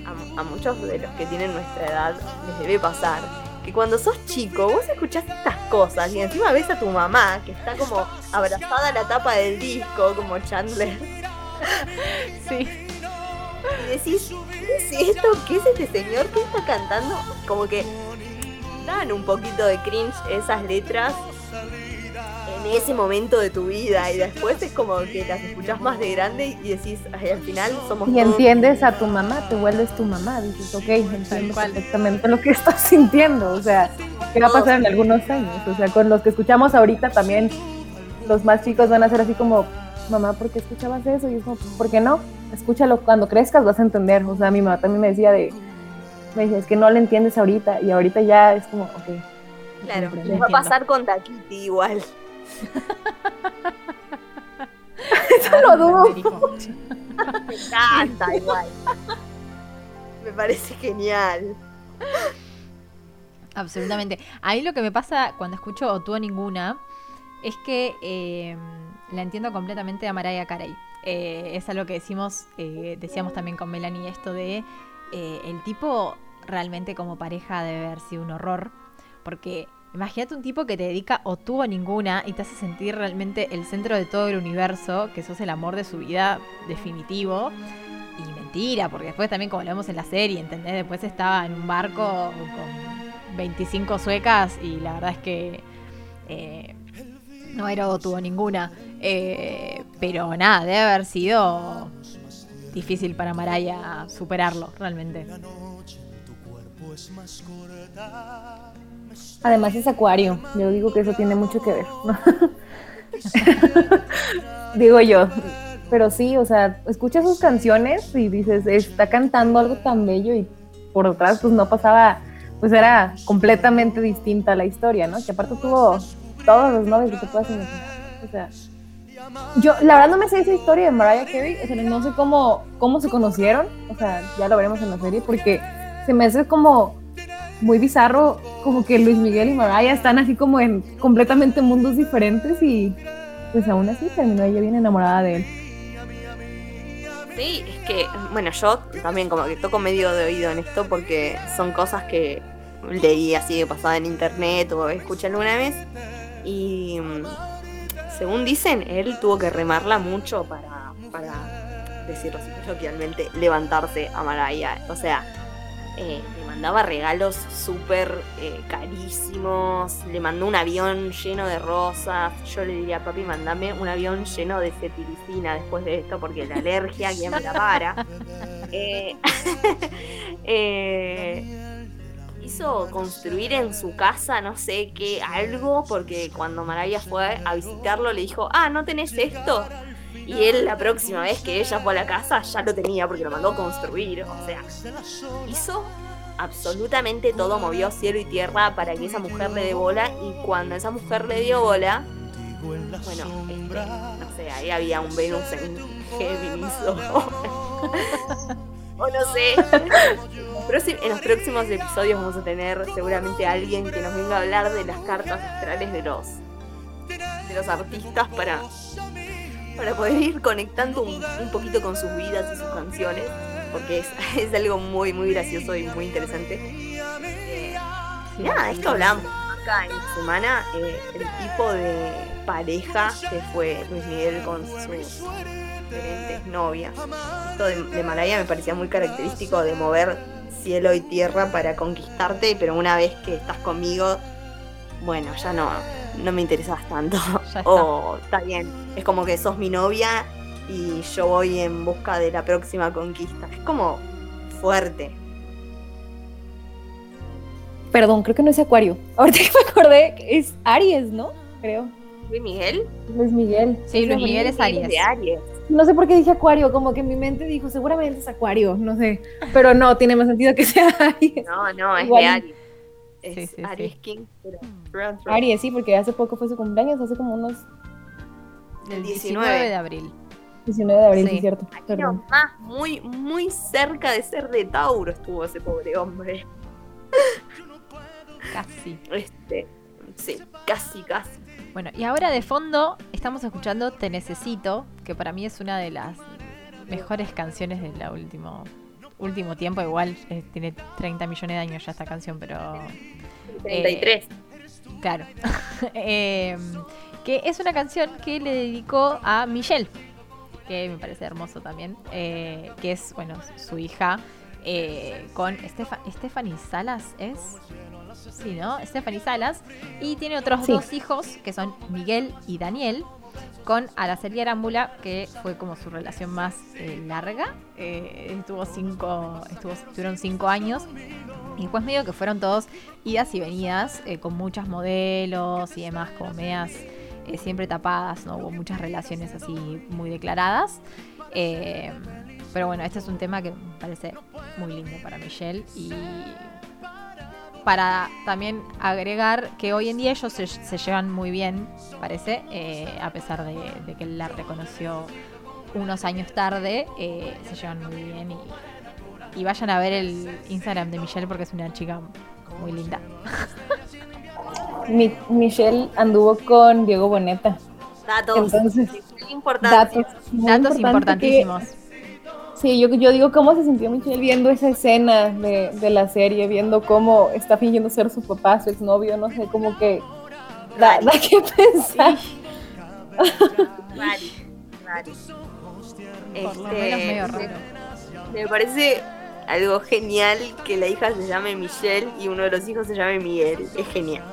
a, a muchos de los que tienen nuestra edad les debe pasar que cuando sos chico vos escuchás estas cosas y encima ves a tu mamá que está como abrazada a la tapa del disco como Chandler Sí. y decís, ¿qué es esto? ¿Qué es este señor? ¿Qué está cantando? Como que dan un poquito de cringe esas letras en ese momento de tu vida y después es como que las escuchás más de grande y decís, "Ay, al final somos Y todos entiendes a tu mamá, te vuelves tu mamá. Dices, ok, entiendo perfectamente lo que estás sintiendo. O sea, ¿qué va a pasar en algunos años? O sea, con los que escuchamos ahorita también, los más chicos van a ser así como, mamá, ¿por qué escuchabas eso? Y es como, ¿por qué no? Escúchalo, cuando crezcas vas a entender. O sea, mi mamá también me decía de, me decía, es que no lo entiendes ahorita. Y ahorita ya es como, ok. Claro, va a pasar con Taquiti igual. Eso lo dudo. Me encanta igual. Me parece genial. Absolutamente. A mí lo que me pasa cuando escucho o tú o ninguna es que eh, la entiendo completamente a Mariah Carey. Eh, es algo que decimos, eh, decíamos también con Melanie esto de eh, el tipo realmente como pareja debe haber sido un horror. Porque imagínate un tipo que te dedica o tú o ninguna y te hace sentir realmente el centro de todo el universo, que sos el amor de su vida definitivo. Y mentira, porque después también como lo vemos en la serie, ¿entendés? Después estaba en un barco con 25 suecas y la verdad es que eh, no era o tuvo ninguna. Eh, pero nada, debe haber sido difícil para Maraya superarlo, realmente. Además es acuario, yo digo que eso tiene mucho que ver. digo yo, pero sí, o sea, escuchas sus canciones y dices, está cantando algo tan bello y por detrás pues no pasaba, pues era completamente distinta la historia, ¿no? Que aparte tuvo todos los novios que te puedas imaginar. O sea, yo la verdad no me sé esa historia de Mariah Carey, o sea, no sé cómo, cómo se conocieron, o sea, ya lo veremos en la serie, porque se me hace como muy bizarro, como que Luis Miguel y Mariah están así como en completamente mundos diferentes y pues aún así terminó ella bien enamorada de él. Sí, es que, bueno, yo también como que toco medio de oído en esto porque son cosas que leí así de pasada en internet o escuché alguna vez y mm, según dicen, él tuvo que remarla mucho para, para decirlo así coloquialmente, levantarse a Mariah. O sea, eh, le mandaba regalos súper eh, carísimos, le mandó un avión lleno de rosas. Yo le diría, papi, mandame un avión lleno de cetiricina después de esto, porque la alergia, ¿quién me la para? Eh, hizo construir en su casa, no sé qué, algo, porque cuando Maravilla fue a visitarlo le dijo, ah, ¿no tenés esto? Y él la próxima vez que ella fue a la casa ya lo tenía porque lo mandó a construir. O sea, hizo absolutamente todo, movió cielo y tierra para que esa mujer le dé bola. Y cuando esa mujer le dio bola, bueno, este, no sé, ahí había un Venus en Géminis o no sé. en los próximos episodios vamos a tener seguramente a alguien que nos venga a hablar de las cartas astrales de los de los artistas para para poder ir conectando un, poquito con sus vidas y sus canciones porque es, algo muy muy gracioso y muy interesante eh, nada esto hablamos acá en la semana eh, el tipo de pareja que fue Luis Miguel con su diferentes novias. Esto de, de Malaya me parecía muy característico de mover cielo y tierra para conquistarte, pero una vez que estás conmigo, bueno, ya no, no me interesas tanto. O está bien, es como que sos mi novia y yo voy en busca de la próxima conquista. Es como fuerte. Perdón, creo que no es Acuario. Ahorita que me acordé, es Aries, ¿no? Creo. ¿Luis Miguel? Luis Miguel. Sí, Luis Miguel es Aries. Aries. No sé por qué dije Acuario, como que mi mente dijo, seguramente es Acuario, no sé. Pero no, tiene más sentido que sea Aries. No, no, es de Aries. Es Aries King. Aries, sí, porque hace poco fue su cumpleaños, hace como unos... El 19 de abril. 19 de abril, sí, es cierto. más, muy, muy cerca de ser de Tauro estuvo ese pobre hombre. Casi. Este, sí, casi, casi. Bueno, y ahora de fondo estamos escuchando Te Necesito, que para mí es una de las mejores canciones del último, último tiempo. Igual eh, tiene 30 millones de años ya esta canción, pero... 33. Eh, claro. Em, que es una canción que le dedicó a Michelle, que me parece hermoso también, eh, que es, bueno, su hija con Stephanie Salas, ¿es? Sí, ¿no? Stephanie Salas. Y tiene otros dos hijos, que son Miguel y Daniel, con Araceli Arámbula, que fue como su relación más eh, larga. Eh, estuvo cinco, estuvo, estuvieron cinco años. Y después medio que fueron todos idas y venidas, eh, con muchas modelos y demás, como medias siempre tapadas, ¿no? Hubo muchas relaciones así muy declaradas. pero bueno, este es un tema que me parece muy lindo para Michelle para también agregar que hoy en día ellos se, llevan muy bien, parece, eh, a pesar de, que él la reconoció unos años tarde, eh, se llevan muy bien y, vayan a ver el Instagram de Michelle porque es una chica muy linda. Michelle anduvo con Diego Boneta. Datos, Entonces, datos, datos importantísimos. Sí, yo, yo digo cómo se sintió Michelle viendo esa escena de, de, la serie, viendo cómo está fingiendo ser su papá, su exnovio, no sé, como que da, da que pensar. Este, me parece algo genial que la hija se llame Michelle y uno de los hijos se llame Miguel. Es genial.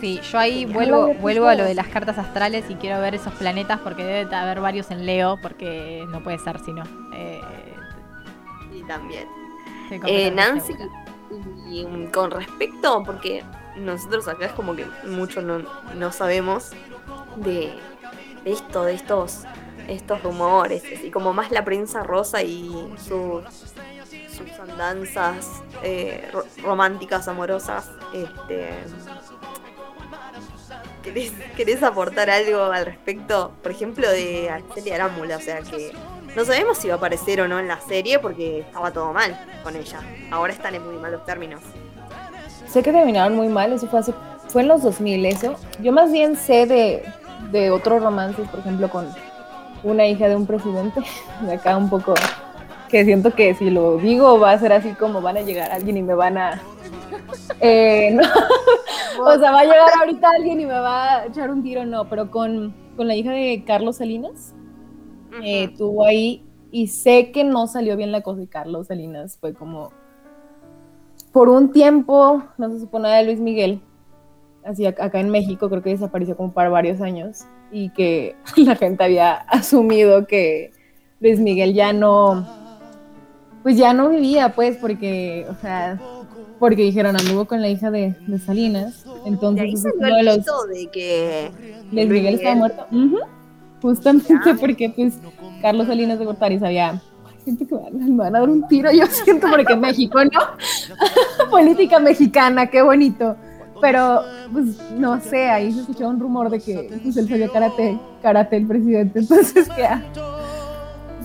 Sí, yo ahí vuelvo, vuelvo a lo de las cartas astrales y quiero ver esos planetas porque debe haber varios en Leo, porque no puede ser si no. Eh, y también. Eh, Nancy, y, con respecto, porque nosotros acá es como que mucho no, no sabemos de, esto, de estos, estos rumores, así como más la prensa rosa y sus, sus andanzas eh, románticas, amorosas. Este, ¿Querés, aportar algo al respecto, por ejemplo, de Arcelia Arámbula? O sea, que no sabemos si va a aparecer o no en la serie porque estaba todo mal con ella. Ahora están en muy malos términos. Sé que terminaron muy mal, eso fue hace, fue en los 2000 eso. Yo más bien sé de, de otros romances, por ejemplo, con una hija de un presidente, de acá un poco, que siento que si lo digo va a ser así como van a llegar alguien y me van a... Eh, o sea, va a llegar ahorita alguien y me va a echar un tiro, no, pero con, con la hija de Carlos Salinas, eh, tuvo ahí, y sé que no salió bien la cosa y Carlos Salinas fue como, por un tiempo, no se supone de Luis Miguel, así acá en México, creo que desapareció como para varios años, y que la gente había asumido que Luis Miguel ya no, pues ya no vivía, pues, porque, o sea, porque dijeron anduvo con la hija de, Salinas, entonces de ahí los... de que Luis Miguel, estaba muerto. Justamente porque pues Carlos Salinas de Gortari sabía, siento que me van, a dar un tiro, yo siento porque México, ¿no? Política mexicana, qué bonito. Pero, pues, no sé, ahí se escuchó un rumor de que pues, él sabía karate, karate el presidente, entonces, ¿qué?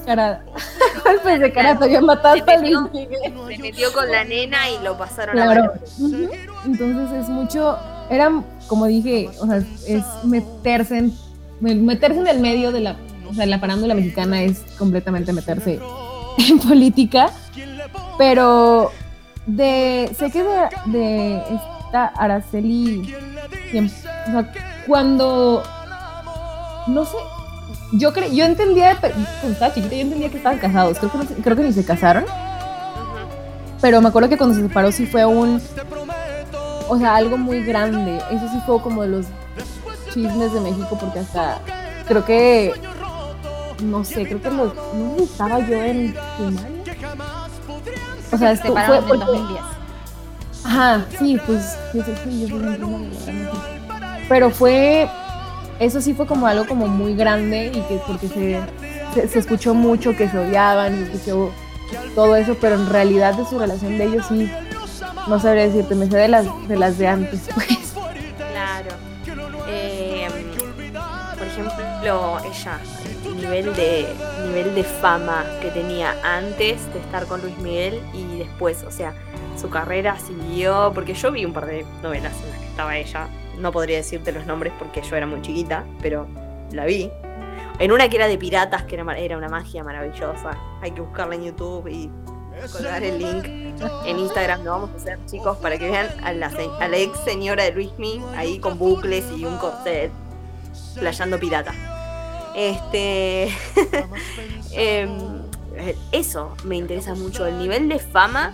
Cara, golpes de karate había matado Luis Miguel. Se metió con la nena y lo pasaron a la Entonces es mucho, era, como dije, o sea, es meterse en meterse en el medio de la, o sea, la parándula mexicana es completamente meterse en política, pero de, sé que de, esta Araceli, o sea, cuando, no sé, yo creo, yo entendía, cuando estaba chiquita, yo entendía que estaban casados, creo que, creo que ni se casaron, pero me acuerdo que cuando se separó sí fue un, o sea, algo muy grande, eso sí fue como de los chismes de México porque hasta creo que no sé, creo que lo, no estaba yo en O sea, esto fue en 2010. Ajá, sí, pues sí, yo Pero fue eso sí fue como algo como muy grande y que porque se, se, escuchó mucho que se odiaban y escuchó todo eso, pero en realidad de su relación de ellos sí no sabría decirte, me sé de las de las de antes, pues. ejemplo, ella, el nivel de, nivel de fama que tenía antes de estar con Luis Miguel y después, o sea, su carrera siguió, porque yo vi un par de novelas en las que estaba ella, no podría decirte los nombres porque yo era muy chiquita, pero la vi. En una que era de piratas, que era, era una magia maravillosa, hay que buscarla en YouTube y colgar el link en Instagram lo vamos a hacer chicos para que vean a la, ex señora de Luis Miguel ahí con bucles y un corset playando pirata. Este. Em, eso me interesa mucho. El nivel de fama.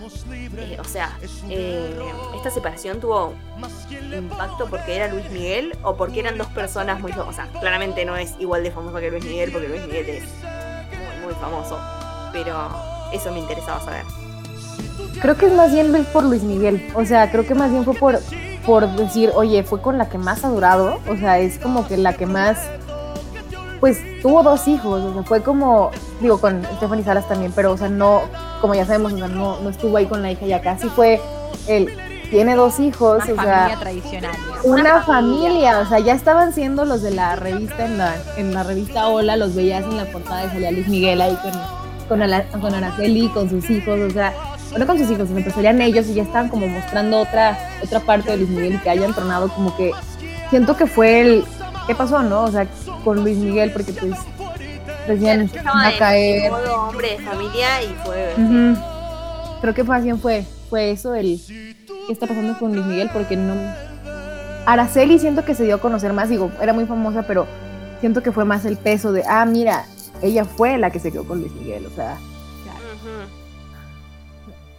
Eh, o sea, eh, esta separación tuvo impacto porque era Luis Miguel o porque eran dos personas muy famosas. Claramente no es igual de famoso que Luis Miguel porque Luis Miguel es muy, muy famoso. Pero eso me interesaba saber. Creo que es más bien por Luis Miguel. O sea, creo que más bien fue por, por decir, oye, fue con la que más ha durado. O sea, es como que la que más pues tuvo dos hijos, o sea, fue como, digo, con Stephanie Salas también, pero, o sea, no, como ya sabemos, o sea, no, no estuvo ahí con la hija, ya casi fue él. Tiene dos hijos, una o familia tradicional. Una, familia. o sea, ya estaban siendo los de la revista, en la, en la revista Hola, los veías en la portada de salía Luis Miguel ahí con, con, con Araceli, con sus hijos, o sea, bueno, con sus hijos, se salían ellos y ya estaban como mostrando otra, otra parte de Luis Miguel y que hayan tronado como que siento que fue el, ¿qué pasó, no? O sea, con Luis Miguel, porque pues decían, va a caer. Todo hombre de familia y fue. Creo que más bien fue, fue eso, el qué está pasando con Luis Miguel, porque no. Araceli siento que se dio a conocer más, digo, era muy famosa, pero siento que fue más el peso de, ah, mira, ella fue la que se quedó con Luis Miguel, o sea.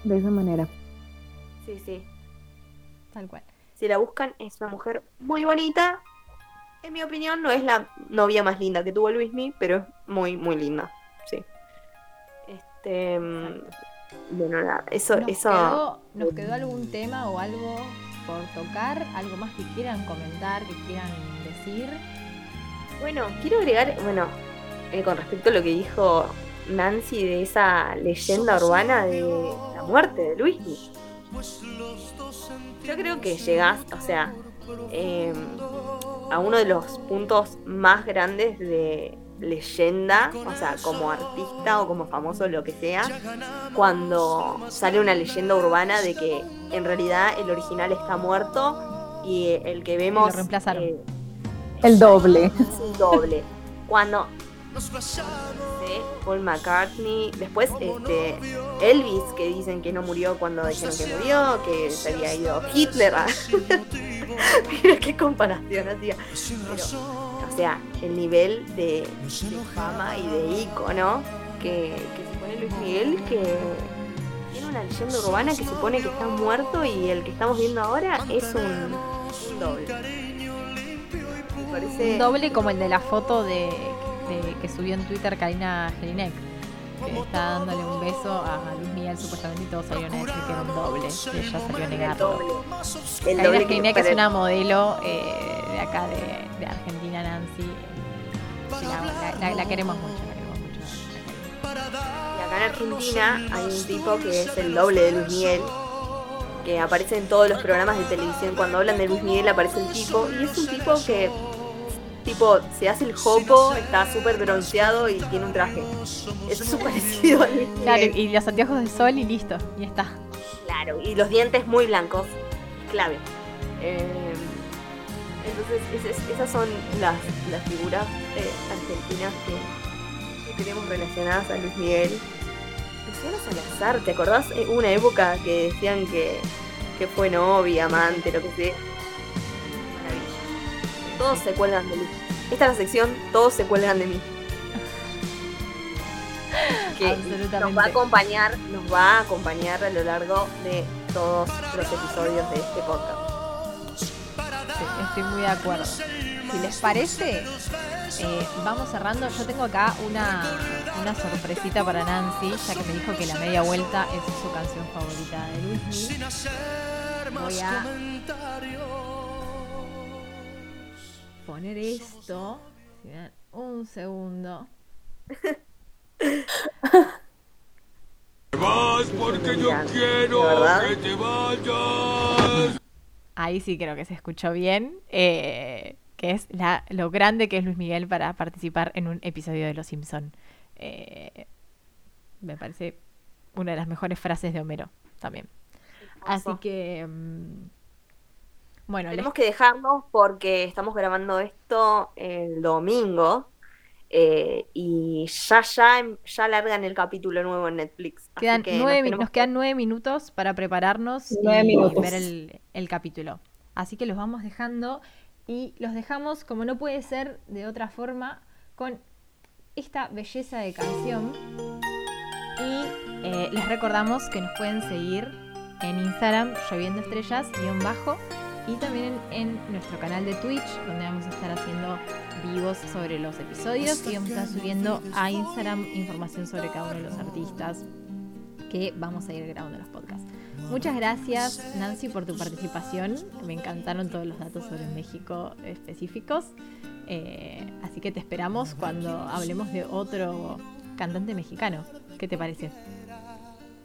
De esa manera. Sí, sí. Tal cual. Si la buscan, es una mujer muy bonita. En mi opinión, no es la novia más linda que tuvo Luismi, pero es muy, muy linda. Sí. Este. mm, Bueno, nada, eso. ¿Nos, eso quedó, ¿Nos quedó algún tema o algo por tocar? ¿Algo más que quieran comentar, que quieran decir? Bueno, quiero agregar, bueno, eh, con respecto a lo que dijo Nancy de esa leyenda urbana de la muerte de Luismi. Yo creo que llegás, o sea, eh, a uno de los puntos más grandes de leyenda, o sea, como artista o como famoso, lo que sea, cuando sale una leyenda urbana de que en realidad el original está muerto y el que vemos lo reemplazaron. eh, El doble. es un doble. Cuando sí, Paul McCartney, después este Elvis, que dicen que no murió cuando dijeron que murió, que se había ido Hitler. ah. Mira qué comparación hacía. Pero, o sea, el nivel de, de fama y de ícono que, que se pone Luis Miguel, que tiene una leyenda urbana que supone que está muerto y el que estamos viendo ahora es un, un doble. Parece Un doble como el de la foto de, de- que subió en Twitter Karina Jelinek. Que está dándole un beso a Luis Miguel supuestamente y todos salieron a decir que era un doble. Y ella salió a negarlo. El Karina doble Jelinek es una modelo eh, de acá de, de Argentina, Nancy. La- la- la queremos mucho, la queremos mucho. Y acá en Argentina hay un tipo que es el doble de Luis Miguel, que aparece en todos los programas de televisión. Cuando hablan de Luis Miguel aparece el tipo, y es un tipo que, tipo, se hace el jopo, está súper bronceado y tiene un traje. Eso es súper parecido Claro, y los anteojos de sol y listo, y está. Claro, y los dientes muy blancos, clave. Eh, entonces, esas, esas son las, las figuras eh, argentinas que, que tenemos relacionadas a Luis Miguel. Luciano Salazar, ¿te acordás? Eh, Hubo una época que decían que, que fue novia, amante, lo que sea. Todos se cuelgan de mí. Esta es la sección, todos se cuelgan de mí. Que nos va a acompañar, nos va a acompañar a lo largo de todos los episodios de este podcast. Sí, estoy muy de acuerdo. Si les parece, eh, vamos cerrando. Yo tengo acá una, una sorpresita para Nancy, ya que me dijo que la media vuelta es su canción favorita de Luis. Voy a poner esto. Si me dan un segundo. vas porque yo quiero que te vayas. Ahí sí creo que se escuchó bien. eh, que es la, lo grande que es Luis Miguel para participar en un episodio de Los Simpson. Eh, me parece una de las mejores frases de Homero también. Así que mm, bueno, les- Tenemos que dejarnos porque estamos grabando esto el domingo eh, y ya, ya, ya largan el capítulo nuevo en Netflix. Quedan que nueve, tenemos nos quedan nueve minutos para prepararnos Nueve y minutos. ver el, el capítulo. Así que los vamos dejando y los dejamos, como no puede ser de otra forma, con esta belleza de canción. Y eh, les recordamos que nos pueden seguir en Instagram, lloviendo estrellas, guion bajo, y también en, nuestro canal de Twitch, donde vamos a estar haciendo vivos sobre los episodios y vamos a estar subiendo a Instagram información sobre cada uno de los artistas que vamos a ir grabando los podcasts. Muchas gracias Nancy por tu participación. Me encantaron todos los datos sobre México específicos. Eh, así que te esperamos cuando hablemos de otro cantante mexicano. ¿Qué te parece?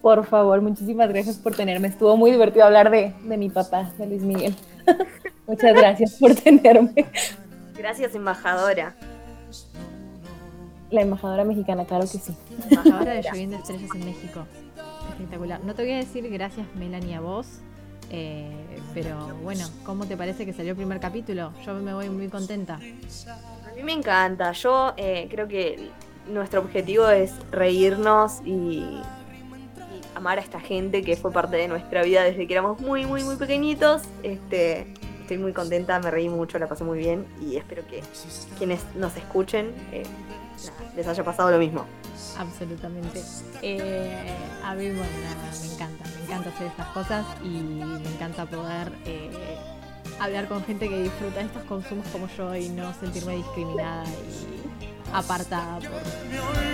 Por favor, muchísimas gracias por tenerme. Estuvo muy divertido hablar de, de mi papá, de Luis Miguel. Muchas gracias por tenerme. Gracias, embajadora. La embajadora mexicana, claro que sí. Embajadora de Lloviendo Estrellas en México. Espectacular. No te voy a decir gracias Melanie a vos, eh, pero bueno, ¿cómo te parece que salió el primer capítulo? Yo me voy muy contenta. A mí me encanta. Yo eh, creo que nuestro objetivo es reírnos y amar a esta gente que fue parte de nuestra vida desde que éramos muy, muy, muy pequeñitos. Este, estoy muy contenta, me reí mucho, la pasé muy bien y espero que quienes nos escuchen eh, les haya pasado lo mismo. Absolutamente. Eh, a mí, bueno, me encanta, me encanta hacer estas cosas y me encanta poder eh, hablar con gente que disfruta estos consumos como yo y no sentirme discriminada y apartada por,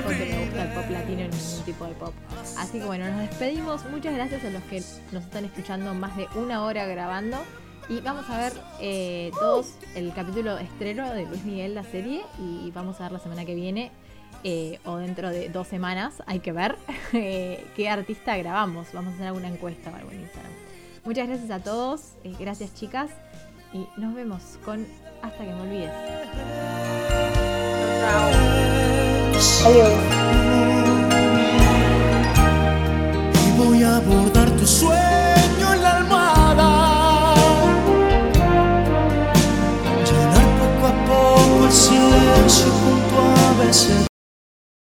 porque me gusta el pop latino y ningún tipo de pop. Así que bueno, nos despedimos. Muchas gracias a los que nos están escuchando más de una hora grabando. Y vamos a ver eh, todos el capítulo estreno de Luis Miguel, la serie, y vamos a ver la semana que viene eh, o dentro de dos semanas, hay que ver eh, qué artista grabamos. Vamos a hacer alguna encuesta o algo en Instagram. Muchas gracias a todos, gracias chicas, y nos vemos con Hasta que me olvides. Adiós. Y voy a abordar tu sueño en la almohada. Llenar poco a poco el silencio junto a veces.